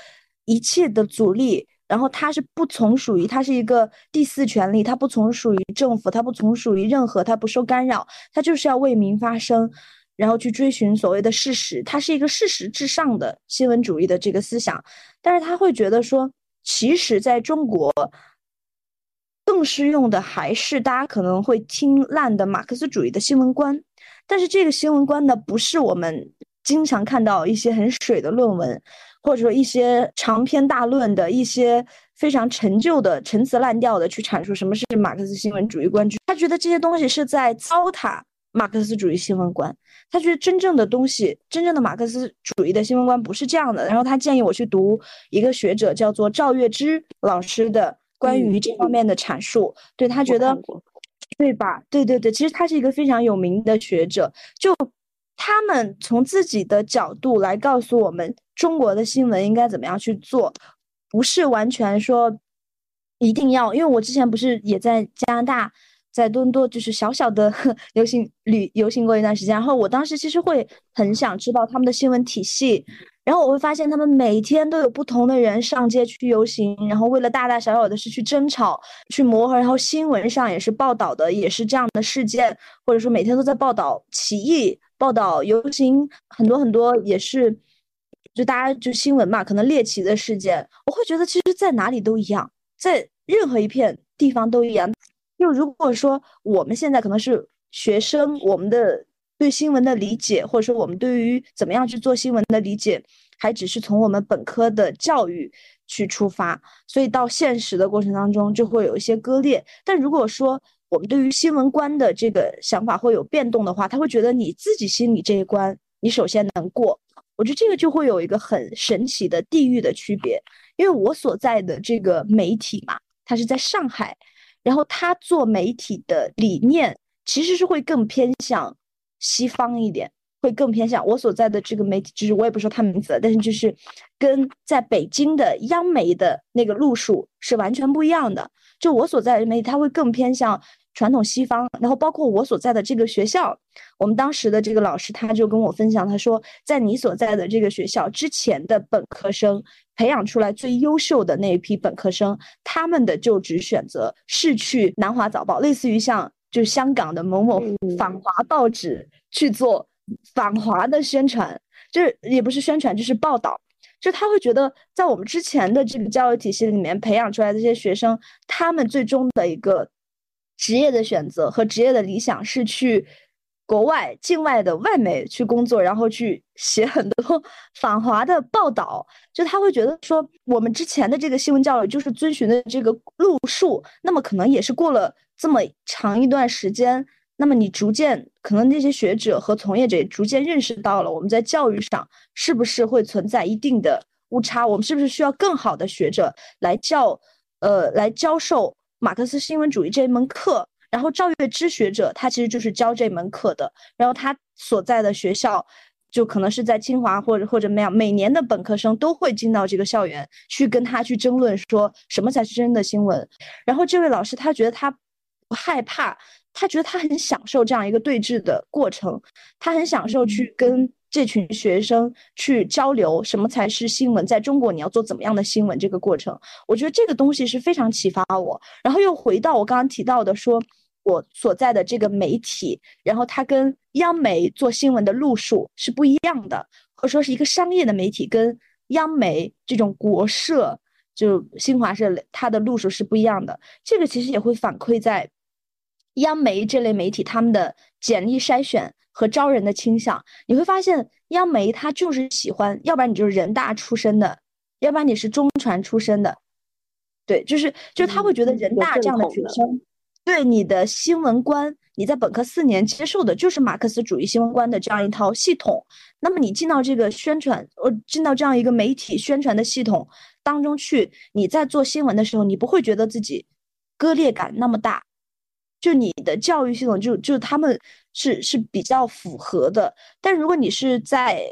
Speaker 1: 一切的阻力。然后他是不从属于，他是一个第四权利，他不从属于政府，他不从属于任何，他不受干扰，他就是要为民发声，然后去追寻所谓的事实，他是一个事实至上的新闻主义的这个思想。但是他会觉得说，其实在中国更适用的还是大家可能会听烂的马克思主义的新闻观，但是这个新闻观呢，不是我们经常看到一些很水的论文。或者说一些长篇大论的一些非常陈旧的陈词滥调的去阐述什么是马克思新闻主义观，他觉得这些东西是在糟蹋马克思主义新闻观。他觉得真正的东西，真正的马克思主义的新闻观不是这样的。然后他建议我去读一个学者叫做赵月之老师的关于这方面的阐述。对他觉得，对吧？对对对，其实他是一个非常有名的学者，就。他们从自己的角度来告诉我们中国的新闻应该怎么样去做，不是完全说一定要。因为我之前不是也在加拿大，在多伦多，就是小小的游 行旅游行过一段时间。然后我当时其实会很想知道他们的新闻体系，然后我会发现他们每天都有不同的人上街去游行，然后为了大大小小的事去争吵、去磨合，然后新闻上也是报道的也是这样的事件，或者说每天都在报道起义。报道游行很多很多也是，就大家就新闻嘛，可能猎奇的事件，我会觉得其实在哪里都一样，在任何一片地方都一样。就如果说我们现在可能是学生，我们的对新闻的理解，或者说我们对于怎么样去做新闻的理解，还只是从我们本科的教育去出发，所以到现实的过程当中就会有一些割裂。但如果说，我们对于新闻观的这个想法会有变动的话，他会觉得你自己心里这一关，你首先能过。我觉得这个就会有一个很神奇的地域的区别，因为我所在的这个媒体嘛，它是在上海，然后他做媒体的理念其实是会更偏向西方一点，会更偏向我所在的这个媒体，就是我也不说他名字，但是就是跟在北京的央媒的那个路数是完全不一样的。就我所在的媒体，它会更偏向。传统西方，然后包括我所在的这个学校，我们当时的这个老师他就跟我分享，他说，在你所在的这个学校之前的本科生培养出来最优秀的那一批本科生，他们的就职选择是去南华早报，类似于像就香港的某某反华报纸去做反华的宣传，就是也不是宣传，就是报道，就他会觉得在我们之前的这个教育体系里面培养出来的这些学生，他们最终的一个。职业的选择和职业的理想是去国外、境外的外媒去工作，然后去写很多 反华的报道。就他会觉得说，我们之前的这个新闻教育就是遵循的这个路数，那么可能也是过了这么长一段时间，那么你逐渐可能那些学者和从业者也逐渐认识到了，我们在教育上是不是会存在一定的误差？我们是不是需要更好的学者来教，呃，来教授？马克思新闻主义这一门课，然后赵月之学者他其实就是教这门课的，然后他所在的学校就可能是在清华或者或者那样，每年的本科生都会进到这个校园去跟他去争论说什么才是真的新闻。然后这位老师他觉得他不害怕，他觉得他很享受这样一个对峙的过程，他很享受去跟。这群学生去交流什么才是新闻？在中国你要做怎么样的新闻？这个过程，我觉得这个东西是非常启发我。然后又回到我刚刚提到的，说我所在的这个媒体，然后它跟央媒做新闻的路数是不一样的，或者说是一个商业的媒体跟央媒这种国社，就新华社，它的路数是不一样的。这个其实也会反馈在央媒这类媒体他们的简历筛选。和招人的倾向，你会发现央媒他就是喜欢，要不然你就是人大出身的，要不然你是中传出身的，对，就是就是他会觉得人大这样的学生，对你的新闻观，你在本科四年接受的就是马克思主义新闻观的这样一套系统，那么你进到这个宣传，呃，进到这样一个媒体宣传的系统当中去，你在做新闻的时候，你不会觉得自己割裂感那么大。就你的教育系统就就他们是是比较符合的。但如果你是在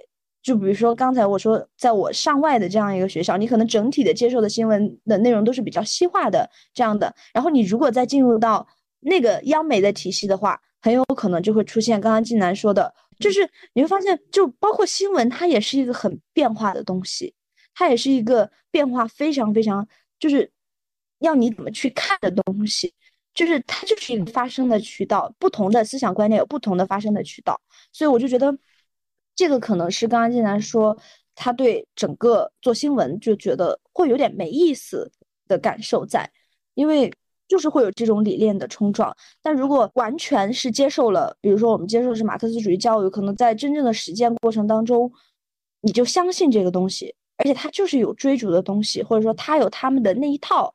Speaker 1: 就比如说刚才我说，在我上外的这样一个学校，你可能整体的接受的新闻的内容都是比较西化的这样的。然后你如果再进入到那个央美的体系的话，很有可能就会出现刚刚静楠说的，就是你会发现，就包括新闻，它也是一个很变化的东西，它也是一个变化非常非常，就是要你怎么去看的东西。就是它就是一个发声的渠道，不同的思想观念有不同的发声的渠道，所以我就觉得，这个可能是刚刚进来说，他对整个做新闻就觉得会有点没意思的感受在，因为就是会有这种理念的冲撞。但如果完全是接受了，比如说我们接受的是马克思主义教育，可能在真正的实践过程当中，你就相信这个东西，而且它就是有追逐的东西，或者说他有他们的那一套。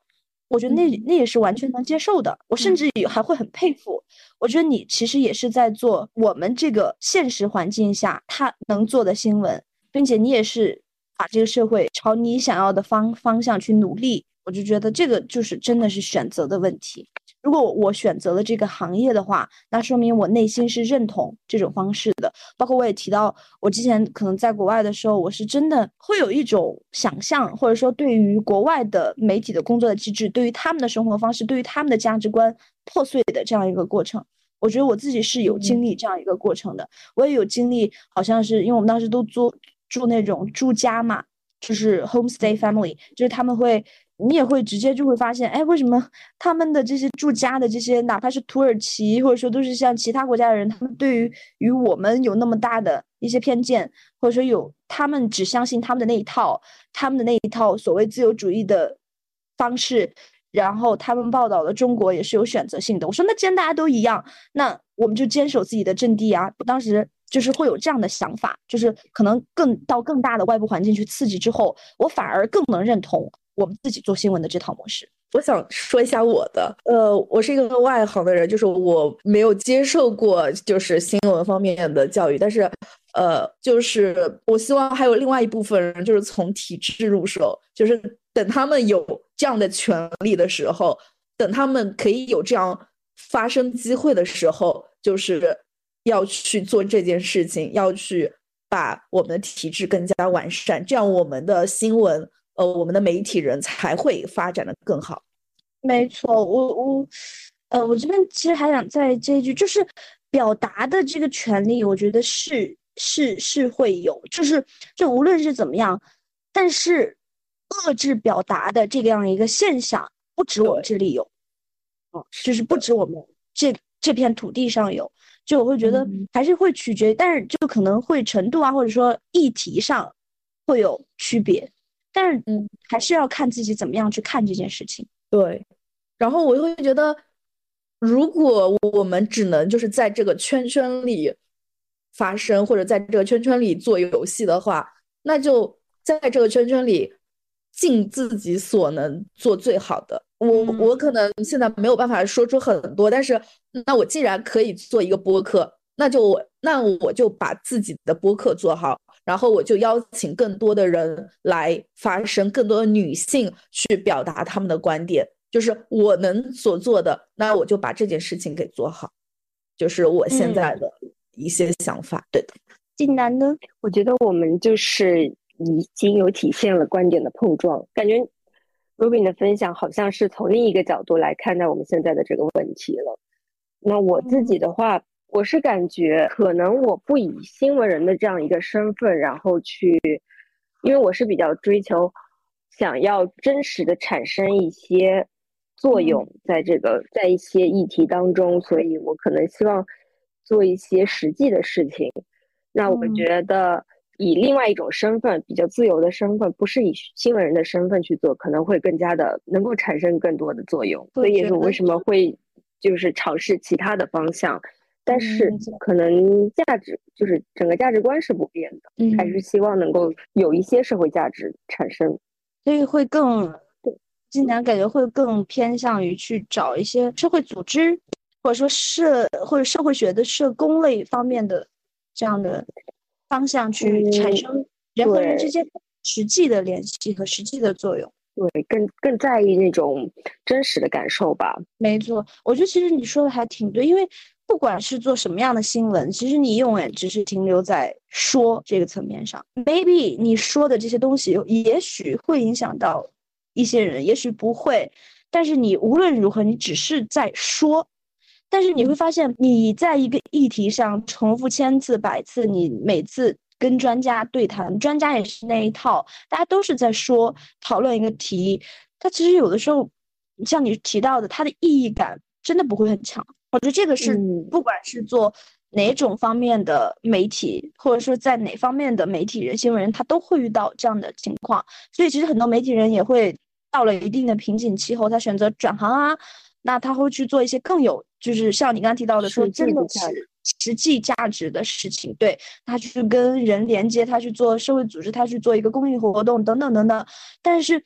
Speaker 1: 我觉得那那也是完全能接受的，我甚至也还会很佩服。我觉得你其实也是在做我们这个现实环境下他能做的新闻，并且你也是把这个社会朝你想要的方方向去努力。我就觉得这个就是真的是选择的问题。如果我选择了这个行业的话，那说明我内心是认同这种方式的。包括我也提到，我之前可能在国外的时候，我是真的会有一种想象，或者说对于国外的媒体的工作的机制，对于他们的生活方式，对于他们的价值观破碎的这样一个过程。我觉得我自己是有经历这样一个过程的。我也有经历，好像是因为我们当时都租住那种住家嘛，就是 homestay family，就是他们会。你也会直接就会发现，哎，为什么他们的这些住家的这些，哪怕是土耳其，或者说都是像其他国家的人，他们对于与我们有那么大的一些偏见，或者说有他们只相信他们的那一套，他们的那一套所谓自由主义的方式，然后他们报道的中国也是有选择性的。我说，那既然大家都一样，那我们就坚守自己的阵地啊！我当时就是会有这样的想法，就是可能更到更大的外部环境去刺激之后，我反而更能认同。我们自己做新闻的这套模式，
Speaker 3: 我想说一下我的。呃，我是一个外行的人，就是我没有接受过就是新闻方面的教育，但是，呃，就是我希望还有另外一部分人，就是从体制入手，就是等他们有这样的权利的时候，等他们可以有这样发生机会的时候，就是要去做这件事情，要去把我们的体制更加完善，这样我们的新闻。呃，我们的媒体人才会发展的更好。
Speaker 1: 没错，我我，呃，我这边其实还想再接一句，就是表达的这个权利，我觉得是是是会有，就是就无论是怎么样，但是遏制表达的这样一个现象，不止我们这里有，哦，就是不止我们这这片土地上有，就我会觉得还是会取决，但是就可能会程度啊，或者说议题上会有区别。但是，嗯，还是要看自己怎么样去看这件事情。
Speaker 3: 对，然后我就会觉得，如果我们只能就是在这个圈圈里发生，或者在这个圈圈里做游戏的话，那就在这个圈圈里尽自己所能做最好的。我我可能现在没有办法说出很多，但是那我既然可以做一个播客，那就我那我就把自己的播客做好。然后我就邀请更多的人来发声，更多的女性去表达他们的观点，就是我能所做的，那我就把这件事情给做好，就是我现在的一些想法。对的，
Speaker 1: 晋南呢？
Speaker 2: 我觉得我们就是已经有体现了观点的碰撞，感觉 Ruby 的分享好像是从另一个角度来看待我们现在的这个问题了。那我自己的话。我是感觉，可能我不以新闻人的这样一个身份，然后去，因为我是比较追求想要真实的产生一些作用，在这个在一些议题当中，所以我可能希望做一些实际的事情。那我觉得以另外一种身份，比较自由的身份，不是以新闻人的身份去做，可能会更加的能够产生更多的作用。所以也是为什么会就是尝试其他的方向。但是可能价值就是整个价值观是不变的，还是希望能够有一些社会价值产生，
Speaker 1: 所以会更，今年感觉会更偏向于去找一些社会组织，或者说社或者社会学的社工类方面的这样的方向去产生人和人之间实际的联系和实际的作用。
Speaker 2: 对，更更在意那种真实的感受吧。
Speaker 1: 没错，我觉得其实你说的还挺对，因为不管是做什么样的新闻，其实你永远只是停留在说这个层面上。Maybe 你说的这些东西，也许会影响到一些人，也许不会。但是你无论如何，你只是在说。但是你会发现，你在一个议题上重复千次百次，你每次跟专家对谈，专家也是那一套，大家都是在说讨论一个题，它其实有的时候，像你提到的，它的意义感真的不会很强。我觉得这个是不管是做哪种方面的媒体，或者说在哪方面的媒体人、新闻人，他都会遇到这样的情况。所以其实很多媒体人也会到了一定的瓶颈期后，他选择转行啊。那他会去做一些更有，就是像你刚刚提到的，说真的是实际价值的事情。对他去跟人连接，他去做社会组织，他去做一个公益活动，等等等等。但是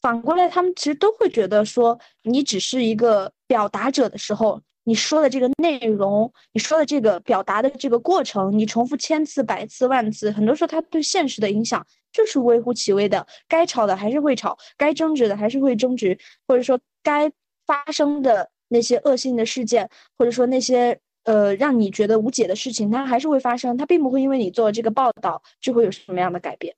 Speaker 1: 反过来，他们其实都会觉得说，你只是一个表达者的时候，你说的这个内容，你说的这个表达的这个过程，你重复千次、百次、万次，很多时候他对现实的影响就是微乎其微的。该吵的还是会吵，该争执的还是会争执，或者说该。发生的那些恶性的事件，或者说那些呃让你觉得无解的事情，它还是会发生，它并不会因为你做这个报道就会有什么样的改变。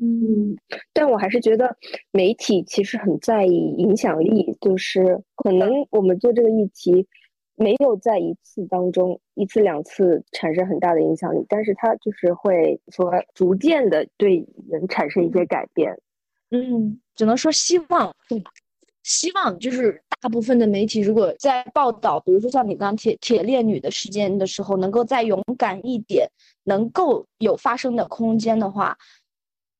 Speaker 2: 嗯嗯，但我还是觉得媒体其实很在意影响力，就是可能我们做这个议题没有在一次当中一次两次产生很大的影响力，但是它就是会说逐渐的对人产生一些改变。
Speaker 1: 嗯，只能说希望。希望就是大部分的媒体，如果在报道，比如说像你刚铁铁链女的事件的时候，能够再勇敢一点，能够有发声的空间的话，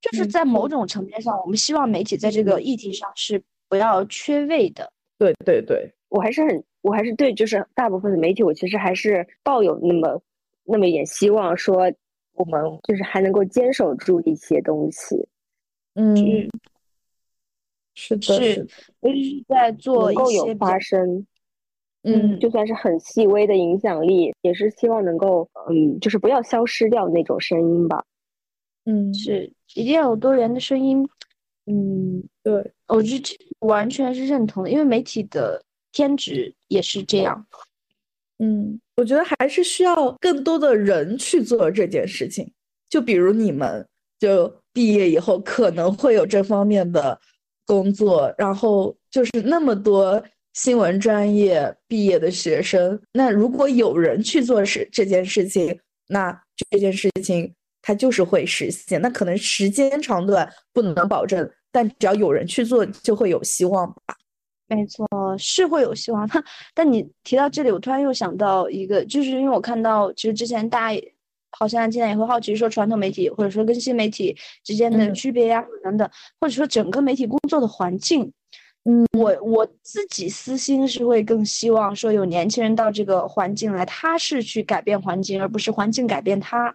Speaker 1: 就是在某种层面上，我们希望媒体在这个议题上是不要缺位的。
Speaker 3: 对对对，
Speaker 2: 我还是很，我还是对，就是大部分的媒体，我其实还是抱有那么那么一点希望，说我们就是还能够坚守住一些东西。
Speaker 3: 嗯。是的，
Speaker 1: 是，尤其是在做
Speaker 2: 一些发生，嗯，就算是很细微的影响力，也是希望能够，嗯，就是不要消失掉那种声音吧。
Speaker 1: 嗯，是，一定要有多元的声音。嗯，
Speaker 3: 对，
Speaker 1: 我是完全是认同的，因为媒体的天职也是这样。
Speaker 3: 嗯，我觉得还是需要更多的人去做这件事情。就比如你们，就毕业以后可能会有这方面的。工作，然后就是那么多新闻专业毕业的学生，那如果有人去做事这件事情，那这件事情它就是会实现。那可能时间长短不能保证，但只要有人去做，就会有希望吧。
Speaker 1: 没错，是会有希望。但你提到这里，我突然又想到一个，就是因为我看到，其实之前大家。好像现在也会好奇说传统媒体或者说跟新媒体之间的区别呀，等等，或者说整个媒体工作的环境。嗯，我我自己私心是会更希望说有年轻人到这个环境来，他是去改变环境，而不是环境改变他。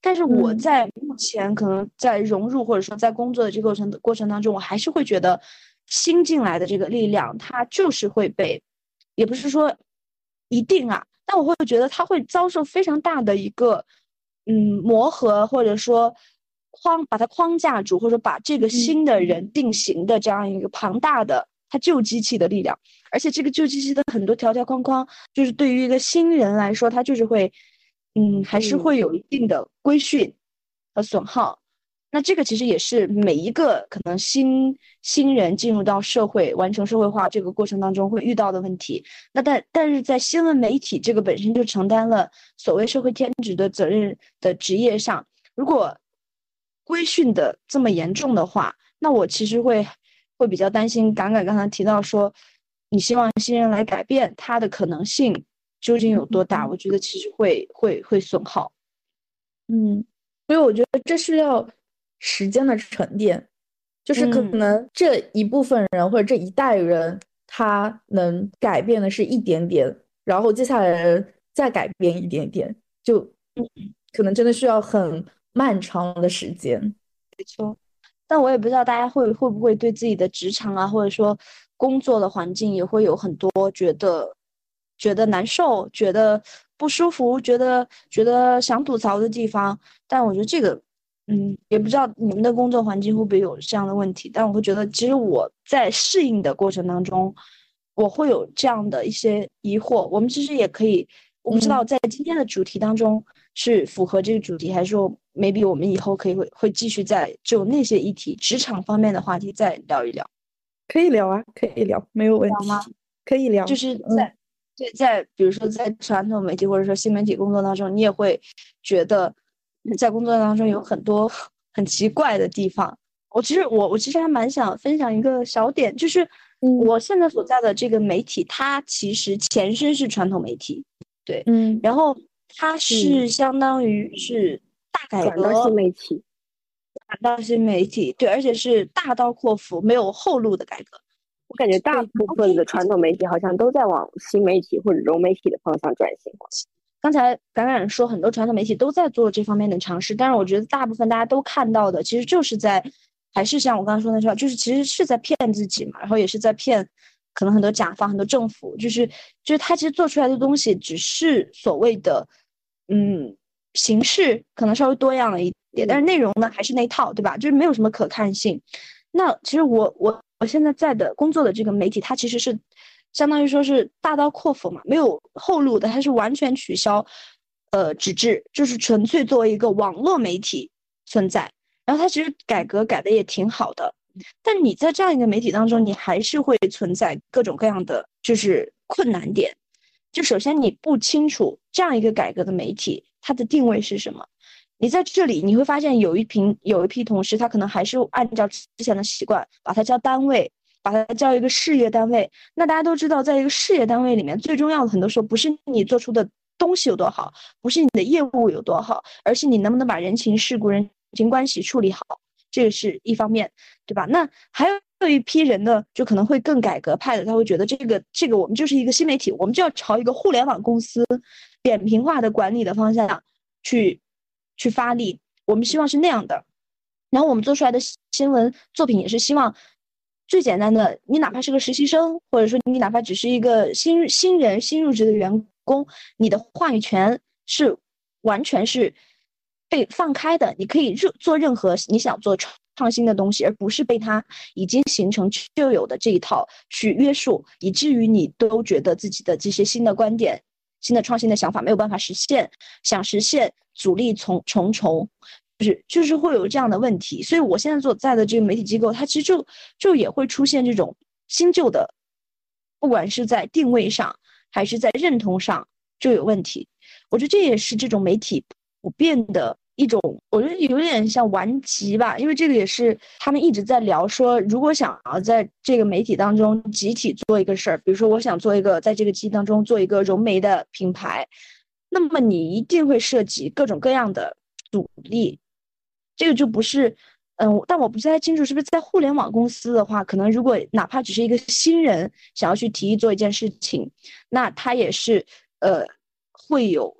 Speaker 1: 但是我在目前可能在融入或者说在工作的这个过程过程当中，我还是会觉得新进来的这个力量，它就是会被，也不是说一定啊，但我会觉得他会遭受非常大的一个。嗯，磨合或者说框把它框架住，或者把这个新的人定型的这样一个庞大的它旧机器的力量，而且这个旧机器的很多条条框框，就是对于一个新人来说，它就是会，嗯，还是会有一定的规训和损耗。那这个其实也是每一个可能新新人进入到社会、完成社会化这个过程当中会遇到的问题。那但但是在新闻媒体这个本身就承担了所谓社会天职的责任的职业上，如果规训的这么严重的话，那我其实会会比较担心。敢敢刚才提到说，你希望新人来改变他的可能性究竟有多大？我觉得其实会会会损耗。
Speaker 3: 嗯，所以我觉得这是要。时间的沉淀，就是可能这一部分人或者这一代人，他能改变的是一点点，然后接下来人再改变一点点，就可能真的需要很漫长的时间。
Speaker 1: 没错，但我也不知道大家会会不会对自己的职场啊，或者说工作的环境也会有很多觉得觉得难受、觉得不舒服、觉得觉得想吐槽的地方。但我觉得这个。嗯，也不知道你们的工作环境会不会有这样的问题，但我会觉得，其实我在适应的过程当中，我会有这样的一些疑惑。我们其实也可以，我不知道在今天的主题当中是符合这个主题，还是说 maybe 我们以后可以会会继续在就那些议题、职场方面的话题再聊一聊。
Speaker 3: 可以聊啊，可以聊，没有问题
Speaker 1: 吗？
Speaker 3: 可以聊，
Speaker 1: 就是在对在比如说在传统媒体或者说新媒体工作当中，你也会觉得。在工作当中有很多很奇怪的地方。我其实我我其实还蛮想分享一个小点，就是我现在所在的这个媒体，它其实前身是传统媒体，对，
Speaker 3: 嗯，
Speaker 1: 然后它是相当于是大改革，
Speaker 2: 转到新媒体，
Speaker 1: 转到新媒体，对，而且是大刀阔斧、没有后路的改革。
Speaker 2: 我感觉大部分的传统媒体好像都在往新媒体或者融媒体的方向转型。
Speaker 1: 刚才感染说很多传统媒体都在做这方面的尝试，但是我觉得大部分大家都看到的，其实就是在，还是像我刚刚说那句话，就是其实是在骗自己嘛，然后也是在骗，可能很多甲方、很多政府，就是就是他其实做出来的东西只是所谓的，嗯，形式可能稍微多样了一点，但是内容呢还是那套，对吧？就是没有什么可看性。那其实我我我现在在的工作的这个媒体，它其实是。相当于说是大刀阔斧嘛，没有后路的，它是完全取消，呃，纸质，就是纯粹作为一个网络媒体存在。然后它其实改革改的也挺好的，但你在这样一个媒体当中，你还是会存在各种各样的就是困难点。就首先你不清楚这样一个改革的媒体它的定位是什么，你在这里你会发现有一批有一批同事，他可能还是按照之前的习惯把它叫单位。把它叫一个事业单位，那大家都知道，在一个事业单位里面，最重要的很多时候不是你做出的东西有多好，不是你的业务有多好，而是你能不能把人情世故、人情关系处理好，这个是一方面，对吧？那还有一批人呢，就可能会更改革派的，他会觉得这个这个我们就是一个新媒体，我们就要朝一个互联网公司扁平化的管理的方向去去发力，我们希望是那样的，然后我们做出来的新闻作品也是希望。最简单的，你哪怕是个实习生，或者说你哪怕只是一个新新人、新入职的员工，你的话语权是完全是被放开的。你可以任做任何你想做创创新的东西，而不是被它已经形成旧有的这一套去约束，以至于你都觉得自己的这些新的观点、新的创新的想法没有办法实现，想实现阻力重重重。就是就是会有这样的问题，所以我现在所在的这个媒体机构，它其实就就也会出现这种新旧的，不管是在定位上还是在认同上就有问题。我觉得这也是这种媒体普遍的一种，我觉得有点像顽疾吧，因为这个也是他们一直在聊说，如果想要在这个媒体当中集体做一个事儿，比如说我想做一个在这个机当中做一个融媒的品牌，那么你一定会涉及各种各样的阻力。这个就不是，嗯，但我不太清楚是不是在互联网公司的话，可能如果哪怕只是一个新人想要去提议做一件事情，那他也是，呃，会有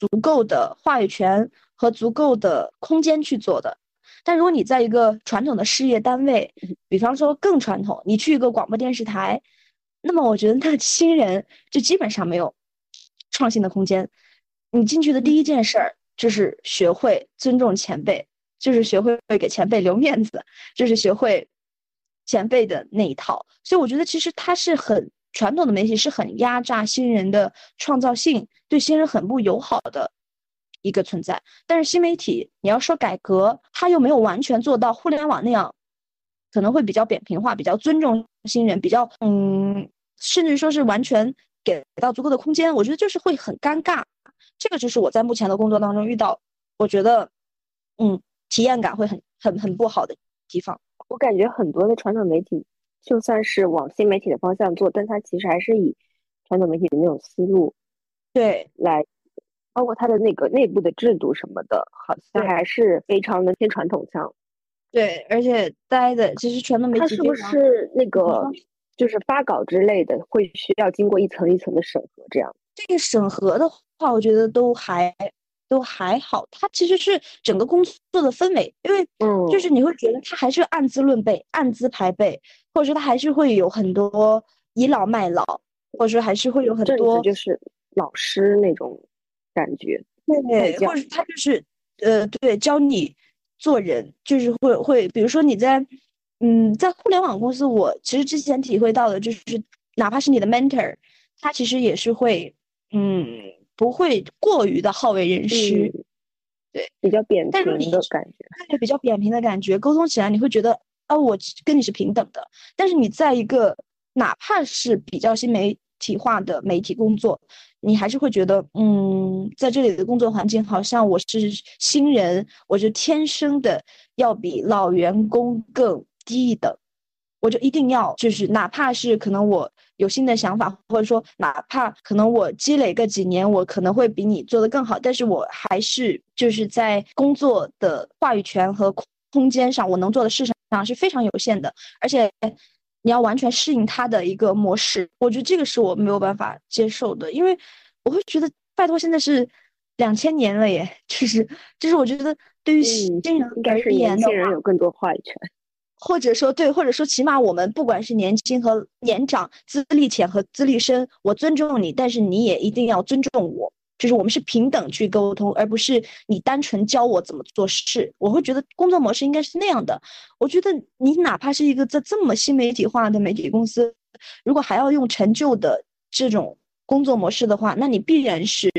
Speaker 1: 足够的话语权和足够的空间去做的。但如果你在一个传统的事业单位，比方说更传统，你去一个广播电视台，那么我觉得那新人就基本上没有创新的空间。你进去的第一件事儿就是学会尊重前辈。就是学会给前辈留面子，就是学会前辈的那一套。所以我觉得，其实它是很传统的媒体，是很压榨新人的创造性，对新人很不友好的一个存在。但是新媒体，你要说改革，它又没有完全做到互联网那样，可能会比较扁平化，比较尊重新人，比较嗯，甚至说是完全给到足够的空间。我觉得就是会很尴尬。这个就是我在目前的工作当中遇到，我觉得，嗯。体验感会很很很不好的地方，
Speaker 2: 我感觉很多的传统媒体就算是往新媒体的方向做，但它其实还是以传统媒体的那种思路，
Speaker 1: 对，
Speaker 2: 来，包括它的那个内部的制度什么的，好像还是非常的偏传统向。
Speaker 1: 对，而且待的其实传统媒体，它
Speaker 2: 是不是那个就是发稿之类的会需要经过一层一层的审核？这样，
Speaker 1: 这个审核的话，我觉得都还。都还好，它其实是整个工作的氛围，因为嗯，就是你会觉得他还是按资论辈、按资排辈，或者说他还是会有很多倚老卖老，或者说还是会有很多
Speaker 2: 就是老师那种感觉，
Speaker 1: 对，或者他就是呃，对，教你做人，就是会会，比如说你在，嗯，在互联网公司，我其实之前体会到的就是，哪怕是你的 mentor，他其实也是会，嗯，不会过于的好为人师，对，
Speaker 2: 比较扁。平的感觉，
Speaker 1: 对，比较扁平的感觉，沟通起来你会觉得啊，我跟你是平等的，但是你在一个哪怕是比较新媒体化的媒体工作。你还是会觉得，嗯，在这里的工作环境好像我是新人，我就天生的要比老员工更低一等，我就一定要就是，哪怕是可能我有新的想法，或者说哪怕可能我积累个几年，我可能会比你做的更好，但是我还是就是在工作的话语权和空间上，我能做的事上是非常有限的，而且。你要完全适应他的一个模式，我觉得这个是我没有办法接受的，因为我会觉得，拜托，现在是两千年了耶，就是就是，我觉得对于新人而言，
Speaker 2: 年轻人有更多话语权，
Speaker 1: 或者说对，或者说起码我们不管是年轻和年长、资历浅和资历深，我尊重你，但是你也一定要尊重我。就是我们是平等去沟通，而不是你单纯教我怎么做事。我会觉得工作模式应该是那样的。我觉得你哪怕是一个在这么新媒体化的媒体公司，如果还要用陈旧的这种工作模式的话，那你必然是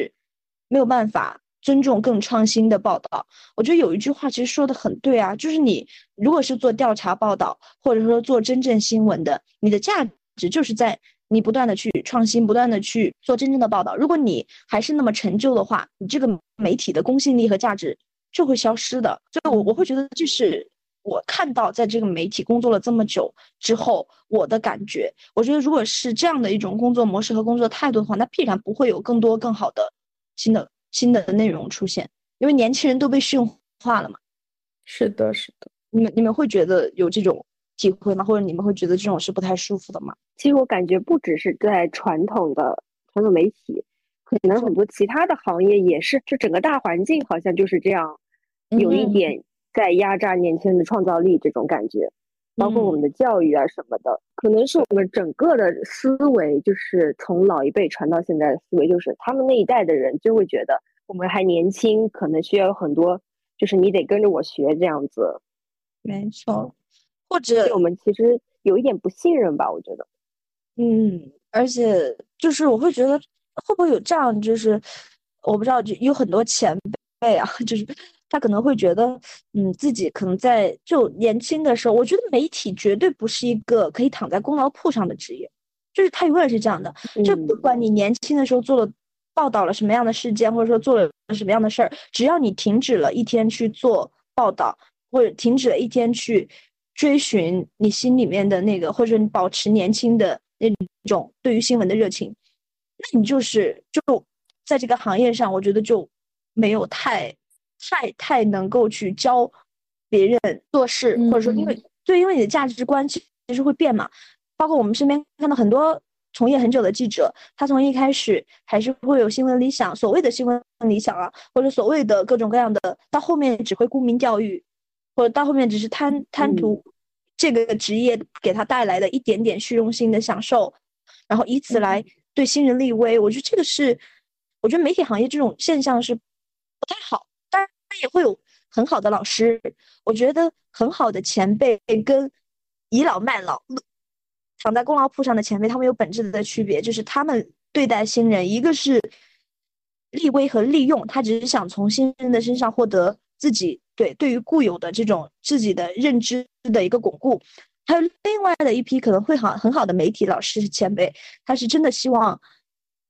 Speaker 1: 没有办法尊重更创新的报道。我觉得有一句话其实说的很对啊，就是你如果是做调查报道，或者说做真正新闻的，你的价值就是在。你不断的去创新，不断的去做真正的报道。如果你还是那么陈旧的话，你这个媒体的公信力和价值就会消失的。所以，我我会觉得，这是我看到在这个媒体工作了这么久之后我的感觉。我觉得，如果是这样的一种工作模式和工作态度的话，那必然不会有更多更好的新的新的内容出现，因为年轻人都被驯化了嘛。
Speaker 3: 是的，是的。
Speaker 1: 你们你们会觉得有这种？体会吗？或者你们会觉得这种是不太舒服的吗？
Speaker 2: 其实我感觉不只是在传统的传统媒体，可能很多其他的行业也是，就整个大环境好像就是这样，有一点在压榨年轻人的创造力这种感觉。包括我们的教育啊什么的，可能是我们整个的思维就是从老一辈传到现在的思维，就是他们那一代的人就会觉得我们还年轻，可能需要有很多，就是你得跟着我学这样子。
Speaker 1: 没错。或者
Speaker 2: 我们其实有一点不信任吧，我觉得，
Speaker 1: 嗯，而且就是我会觉得会不会有这样，就是我不知道，就有很多前辈啊，就是他可能会觉得，嗯，自己可能在就年轻的时候，我觉得媒体绝对不是一个可以躺在功劳簿上的职业，就是他永远是这样的，就不管你年轻的时候做了报道了什么样的事件，或者说做了什么样的事儿，只要你停止了一天去做报道，或者停止了一天去。追寻你心里面的那个，或者你保持年轻的那种对于新闻的热情，那你就是就在这个行业上，我觉得就没有太太太能够去教别人做事，或者说因为对，因为你的价值观其实会变嘛。包括我们身边看到很多从业很久的记者，他从一开始还是会有新闻理想，所谓的新闻理想啊，或者所谓的各种各样的，到后面只会沽名钓誉。或者到后面只是贪贪图这个职业给他带来的一点点虚荣心的享受，然后以此来对新人立威。我觉得这个是，我觉得媒体行业这种现象是不太好。当然也会有很好的老师，我觉得很好的前辈跟倚老卖老、躺在功劳簿上的前辈，他们有本质的区别，就是他们对待新人，一个是立威和利用，他只是想从新人的身上获得自己。对，对于固有的这种自己的认知的一个巩固，还有另外的一批可能会好很好的媒体老师前辈，他是真的希望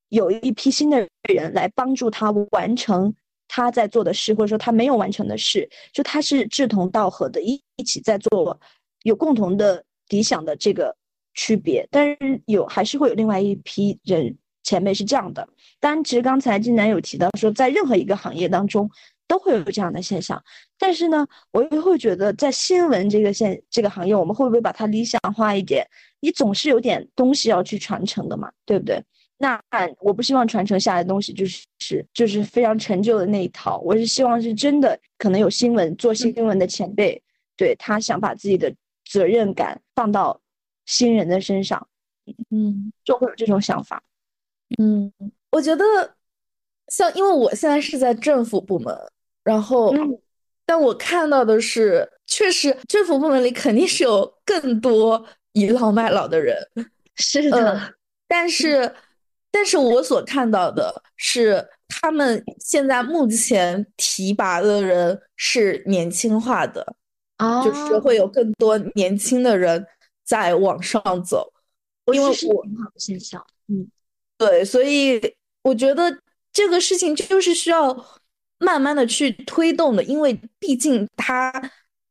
Speaker 1: 有一批新的人来帮助他完成他在做的事，或者说他没有完成的事，就他是志同道合的，一一起在做，有共同的理想的这个区别。但是有还是会有另外一批人前辈是这样的。当然，其实刚才金南有提到说，在任何一个行业当中。都会有这样的现象，但是呢，我又会觉得在新闻这个现这个行业，我们会不会把它理想化一点？你总是有点东西要去传承的嘛，对不对？那我不希望传承下来的东西就是是就是非常陈旧的那一套，我是希望是真的，可能有新闻做新闻的前辈，对他想把自己的责任感放到新人的身上，
Speaker 3: 嗯，
Speaker 1: 就会有这种想法。
Speaker 3: 嗯，我觉得像因为我现在是在政府部门。然后，但我看到的是，确实政府部门里肯定是有更多倚老卖老的人，
Speaker 1: 是的。
Speaker 3: 但是，但是我所看到的是，他们现在目前提拔的人是年轻化的，
Speaker 1: 啊，
Speaker 3: 就是会有更多年轻的人在往上走，因为我
Speaker 1: 好的现象，嗯，
Speaker 3: 对，所以我觉得这个事情就是需要。慢慢的去推动的，因为毕竟它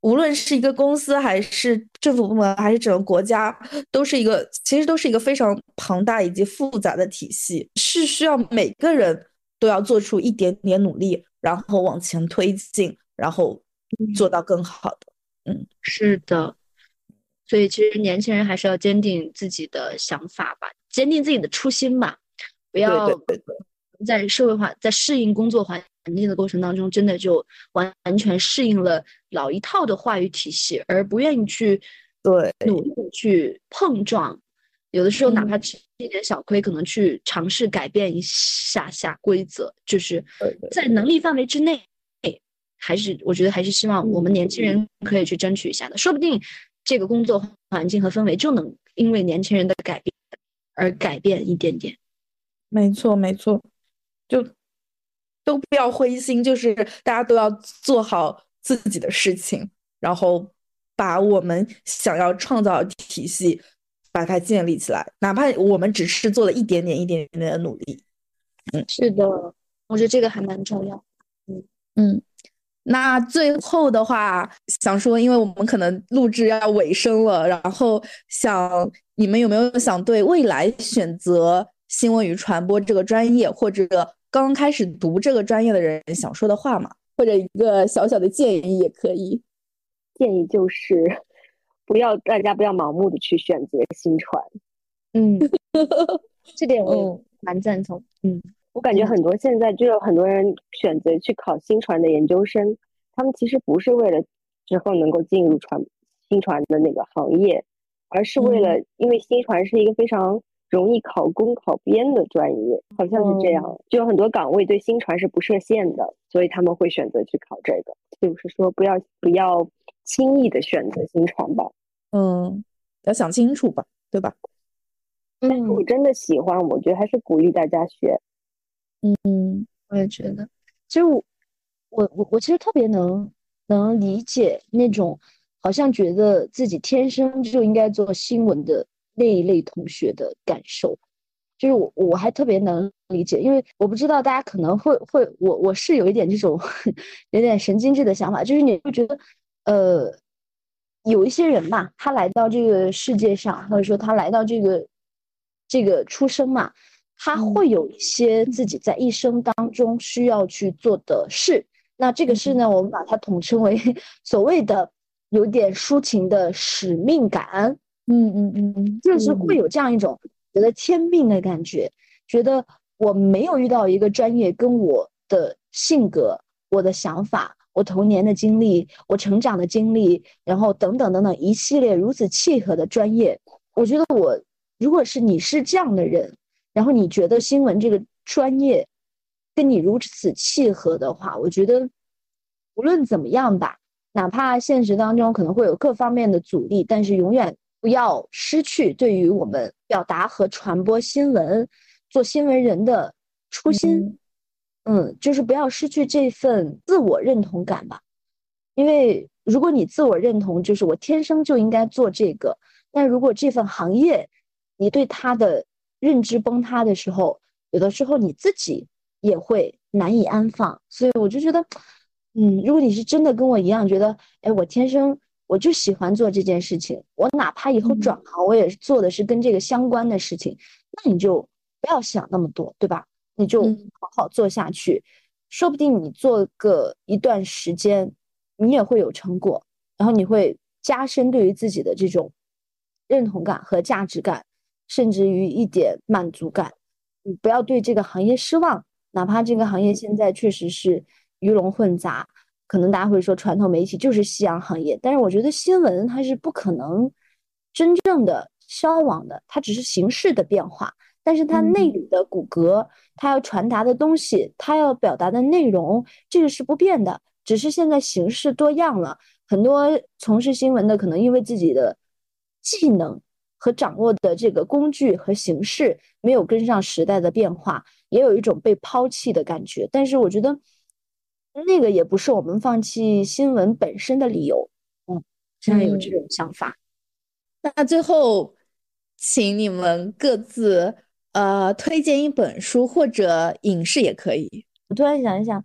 Speaker 3: 无论是一个公司，还是政府部门，还是整个国家，都是一个其实都是一个非常庞大以及复杂的体系，是需要每个人都要做出一点点努力，然后往前推进，然后做到更好的。嗯，
Speaker 1: 是的。所以其实年轻人还是要坚定自己的想法吧，坚定自己的初心吧，不要在社会化，在适应工作环。环境的过程当中，真的就完完全适应了老一套的话语体系，而不愿意去
Speaker 3: 对
Speaker 1: 努力去碰撞。有的时候，哪怕吃一点小亏，可能去尝试改变一下下规则，就是在能力范围之内，还是我觉得还是希望我们年轻人可以去争取一下的。说不定这个工作环境和氛围就能因为年轻人的改变而改变一点点。
Speaker 3: 没错，没错，就。都不要灰心，就是大家都要做好自己的事情，然后把我们想要创造的体系把它建立起来，哪怕我们只是做了一点点、一点点的努力。
Speaker 1: 嗯，是的，我觉得这个还蛮重要。
Speaker 3: 嗯嗯，那最后的话想说，因为我们可能录制要尾声了，然后想你们有没有想对未来选择新闻与传播这个专业或者？刚开始读这个专业的人想说的话嘛，或者一个小小的建议也可以。
Speaker 2: 建议就是不要大家不要盲目的去选择新传。
Speaker 1: 嗯，这点我蛮赞同。嗯，
Speaker 2: 我感觉很多现在就有很多人选择去考新传的研究生，他们其实不是为了之后能够进入传新传的那个行业，而是为了因为新传是一个非常。容易考公考编的专业好像是这样，就有很多岗位对新传是不设限的，所以他们会选择去考这个。就是说，不要不要轻易的选择新传吧。
Speaker 3: 嗯，要想清楚吧，对吧？
Speaker 2: 但是我真的喜欢，我觉得还是鼓励大家学。
Speaker 1: 嗯，我也觉得，其实我我我我其实特别能能理解那种好像觉得自己天生就应该做新闻的。那一类同学的感受，就是我我还特别能理解，因为我不知道大家可能会会我我是有一点这种 有点神经质的想法，就是你会觉得，呃，有一些人嘛，他来到这个世界上，或者说他来到这个这个出生嘛，他会有一些自己在一生当中需要去做的事。那这个事呢，我们把它统称为 所谓的有点抒情的使命感。
Speaker 3: 嗯嗯嗯嗯，
Speaker 1: 就是会有这样一种觉得天命的感觉，觉得我没有遇到一个专业跟我的性格、我的想法、我童年的经历、我成长的经历，然后等等等等一系列如此契合的专业。我觉得我如果是你是这样的人，然后你觉得新闻这个专业跟你如此契合的话，我觉得无论怎么样吧，哪怕现实当中可能会有各方面的阻力，但是永远。不要失去对于我们表达和传播新闻、做新闻人的初心，嗯，就是不要失去这份自我认同感吧。因为如果你自我认同就是我天生就应该做这个，但如果这份行业你对它的认知崩塌的时候，有的时候你自己也会难以安放。所以我就觉得，嗯，如果你是真的跟我一样觉得，哎，我天生。我就喜欢做这件事情，我哪怕以后转行，我也是做的是跟这个相关的事情。那你就不要想那么多，对吧？你就好好做下去，说不定你做个一段时间，你也会有成果，然后你会加深对于自己的这种认同感和价值感，甚至于一点满足感。你不要对这个行业失望，哪怕这个行业现在确实是鱼龙混杂。可能大家会说传统媒体就是夕阳行业，但是我觉得新闻它是不可能真正的消亡的，它只是形式的变化，但是它内里的骨骼，它要传达的东西，它要表达的内容，这个是不变的。只是现在形式多样了，很多从事新闻的可能因为自己的技能和掌握的这个工具和形式没有跟上时代的变化，也有一种被抛弃的感觉。但是我觉得那个也不是我们放弃新闻本身的理由。嗯，现在有这种想法。
Speaker 3: 那最后，请你们各自呃推荐一本书或者影视也可以。
Speaker 1: 我突然想一想，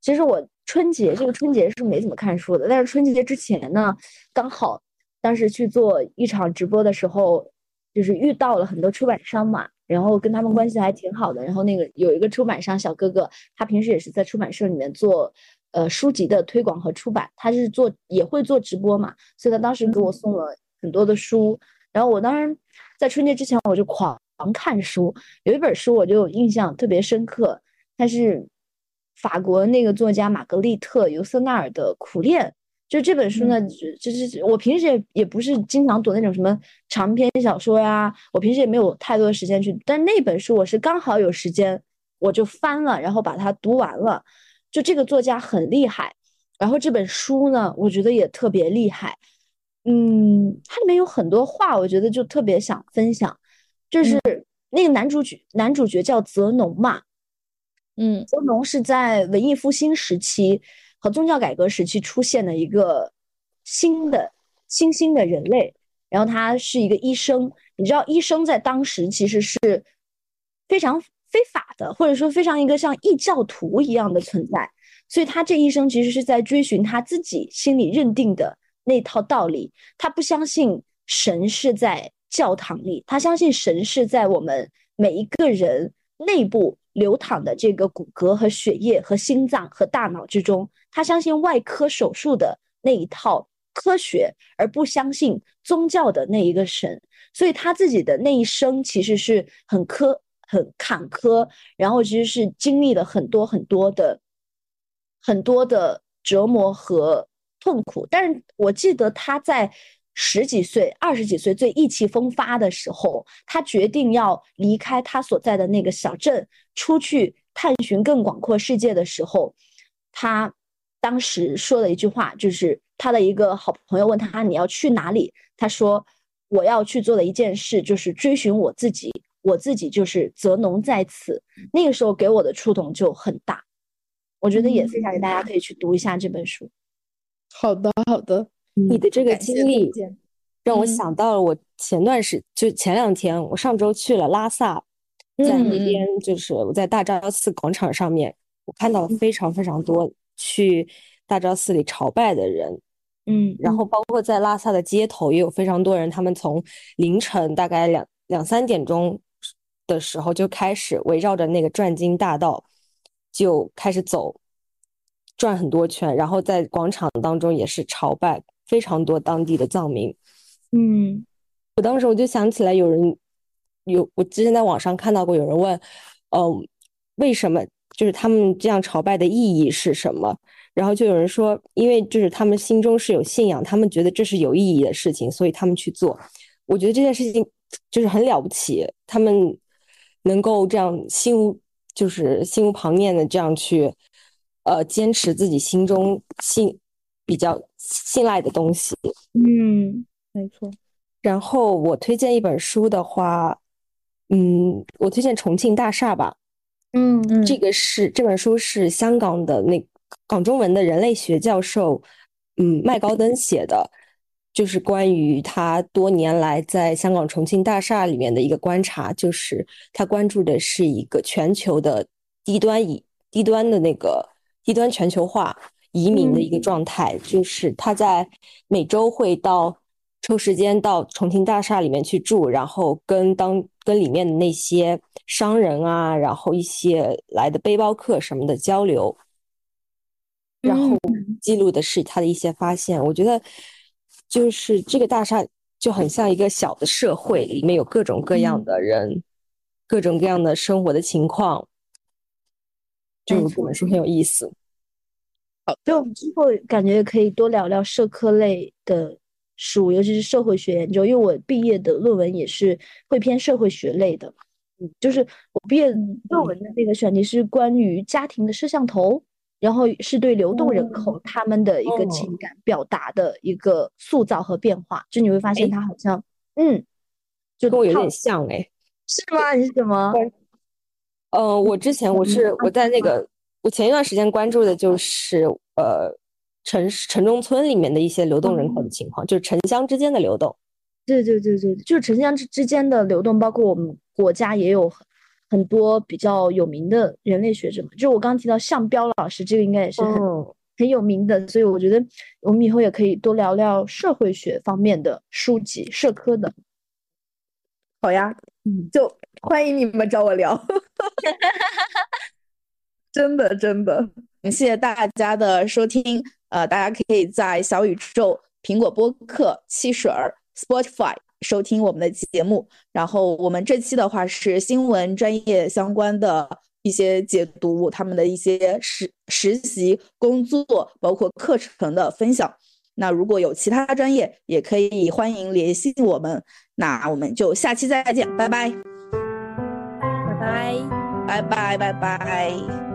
Speaker 1: 其实我春节这个春节是没怎么看书的，但是春节之前呢，刚好当时去做一场直播的时候，就是遇到了很多出版商嘛，然后跟他们关系还挺好的。然后那个有一个出版商小哥哥，他平时也是在出版社里面做呃书籍的推广和出版，他是做也会做直播嘛，所以他当时给我送了。很多的书，然后我当然在春节之前我就狂看书，有一本书我就印象特别深刻，它是法国那个作家玛格丽特·尤瑟纳尔的《苦练》。就这本书呢，就是我平时也也不是经常读那种什么长篇小说呀，我平时也没有太多的时间去，但那本书我是刚好有时间，我就翻了，然后把它读完了。就这个作家很厉害，然后这本书呢，我觉得也特别厉害。嗯，它里面有很多话，我觉得就特别想分享。就是那个男主角，男主角叫泽农嘛。
Speaker 3: 嗯，
Speaker 1: 泽农是在文艺复兴时期和宗教改革时期出现的一个新的新兴的人类。然后他是一个医生，你知道，医生在当时其实是非常非法的，或者说非常一个像异教徒一样的存在。所以他这一生其实是在追寻他自己心里认定的。那套道理，他不相信神是在教堂里，他相信神是在我们每一个人内部流淌的这个骨骼和血液和心脏和大脑之中，他相信外科手术的那一套科学，而不相信宗教的那一个神。所以他自己的那一生其实是很苛、很坎坷，然后其实是经历了很多很多的、很多的折磨和。痛苦，但是我记得他在十几岁、二十几岁最意气风发的时候，他决定要离开他所在的那个小镇，出去探寻更广阔世界的时候，他当时说了一句话，就是他的一个好朋友问他你要去哪里，他说我要去做的一件事就是追寻我自己，我自己就是泽农在此。那个时候给我的触动就很大，我觉得也分享给大家，可以去读一下这本书。
Speaker 3: 好的，好的。
Speaker 2: 你的这个经历让我想到了，我前段时就前两天，我上周去了拉萨，在那边就是我在大昭寺广场上面，我看到了非常非常多去大昭寺里朝拜的人，
Speaker 1: 嗯，
Speaker 2: 然后包括在拉萨的街头也有非常多人，他们从凌晨大概两两三点钟的时候就开始围绕着那个转经大道就开始走。转很多圈，然后在广场当中也是朝拜非常多当地的藏民。
Speaker 1: 嗯，
Speaker 2: 我当时我就想起来，有人有我之前在网上看到过，有人问，嗯，为什么就是他们这样朝拜的意义是什么？然后就有人说，因为就是他们心中是有信仰，他们觉得这是有意义的事情，所以他们去做。我觉得这件事情就是很了不起，他们能够这样心无就是心无旁念的这样去。呃，坚持自己心中信比较信赖的东西。
Speaker 1: 嗯，没错。
Speaker 2: 然后我推荐一本书的话，嗯，我推荐《重庆大厦》吧。
Speaker 1: 嗯嗯，
Speaker 2: 这个是这本书是香港的那港中文的人类学教授，嗯，麦高登写的，就是关于他多年来在香港重庆大厦里面的一个观察，就是他关注的是一个全球的低端移低端的那个。低端全球化移民的一个状态，就是他在每周会到抽时间到重庆大厦里面去住，然后跟当跟里面的那些商人啊，然后一些来的背包客什么的交流，然后记录的是他的一些发现。我觉得就是这个大厦就很像一个小的社会，里面有各种各样的人，各种各样的生活的情况。就这本书很有意思，
Speaker 1: 好，就我们之后感觉可以多聊聊社科类的书，尤其是社会学研究，因为我毕业的论文也是会偏社会学类的。嗯，就是我毕业论文的那个选题是关于家庭的摄像头，然后是对流动人口
Speaker 2: 哦
Speaker 1: 他们的一个情
Speaker 2: 哦
Speaker 1: 感表达的一个塑造和变化。就你会发现
Speaker 2: 哎
Speaker 1: 它好像，嗯，就
Speaker 2: 跟我有点像哎。
Speaker 1: 是吗？你是什么？
Speaker 2: 呃，我之前我是我在那个，我前一段时间关注的就是呃城市城中村里面的一些流动人口的情况，就是城乡之间的流动。
Speaker 1: 对对对对，就是城乡之之间的流动，包括我们国家也有很很多比较有名的人类学者嘛。就我刚刚提到项彪老师，这个应该也是很、
Speaker 2: 嗯，
Speaker 1: 很有名的，所以我觉得我们以后也可以多聊聊社会学方面的书籍，社科的。
Speaker 3: 好呀，
Speaker 1: 嗯，
Speaker 3: 就欢迎你们找我聊。真 的真的，感谢大家的收听。呃，大家可以在小宇宙、苹果播客、汽水儿、Spotify 收听我们的节目。然后我们这期的话是新闻专业相关的一些解读，他们的一些实实习、工作，包括课程的分享。那如果有其他专业，也可以欢迎联系我们。那我们就下期再见，拜拜，
Speaker 2: 拜拜。
Speaker 3: 拜拜，拜拜。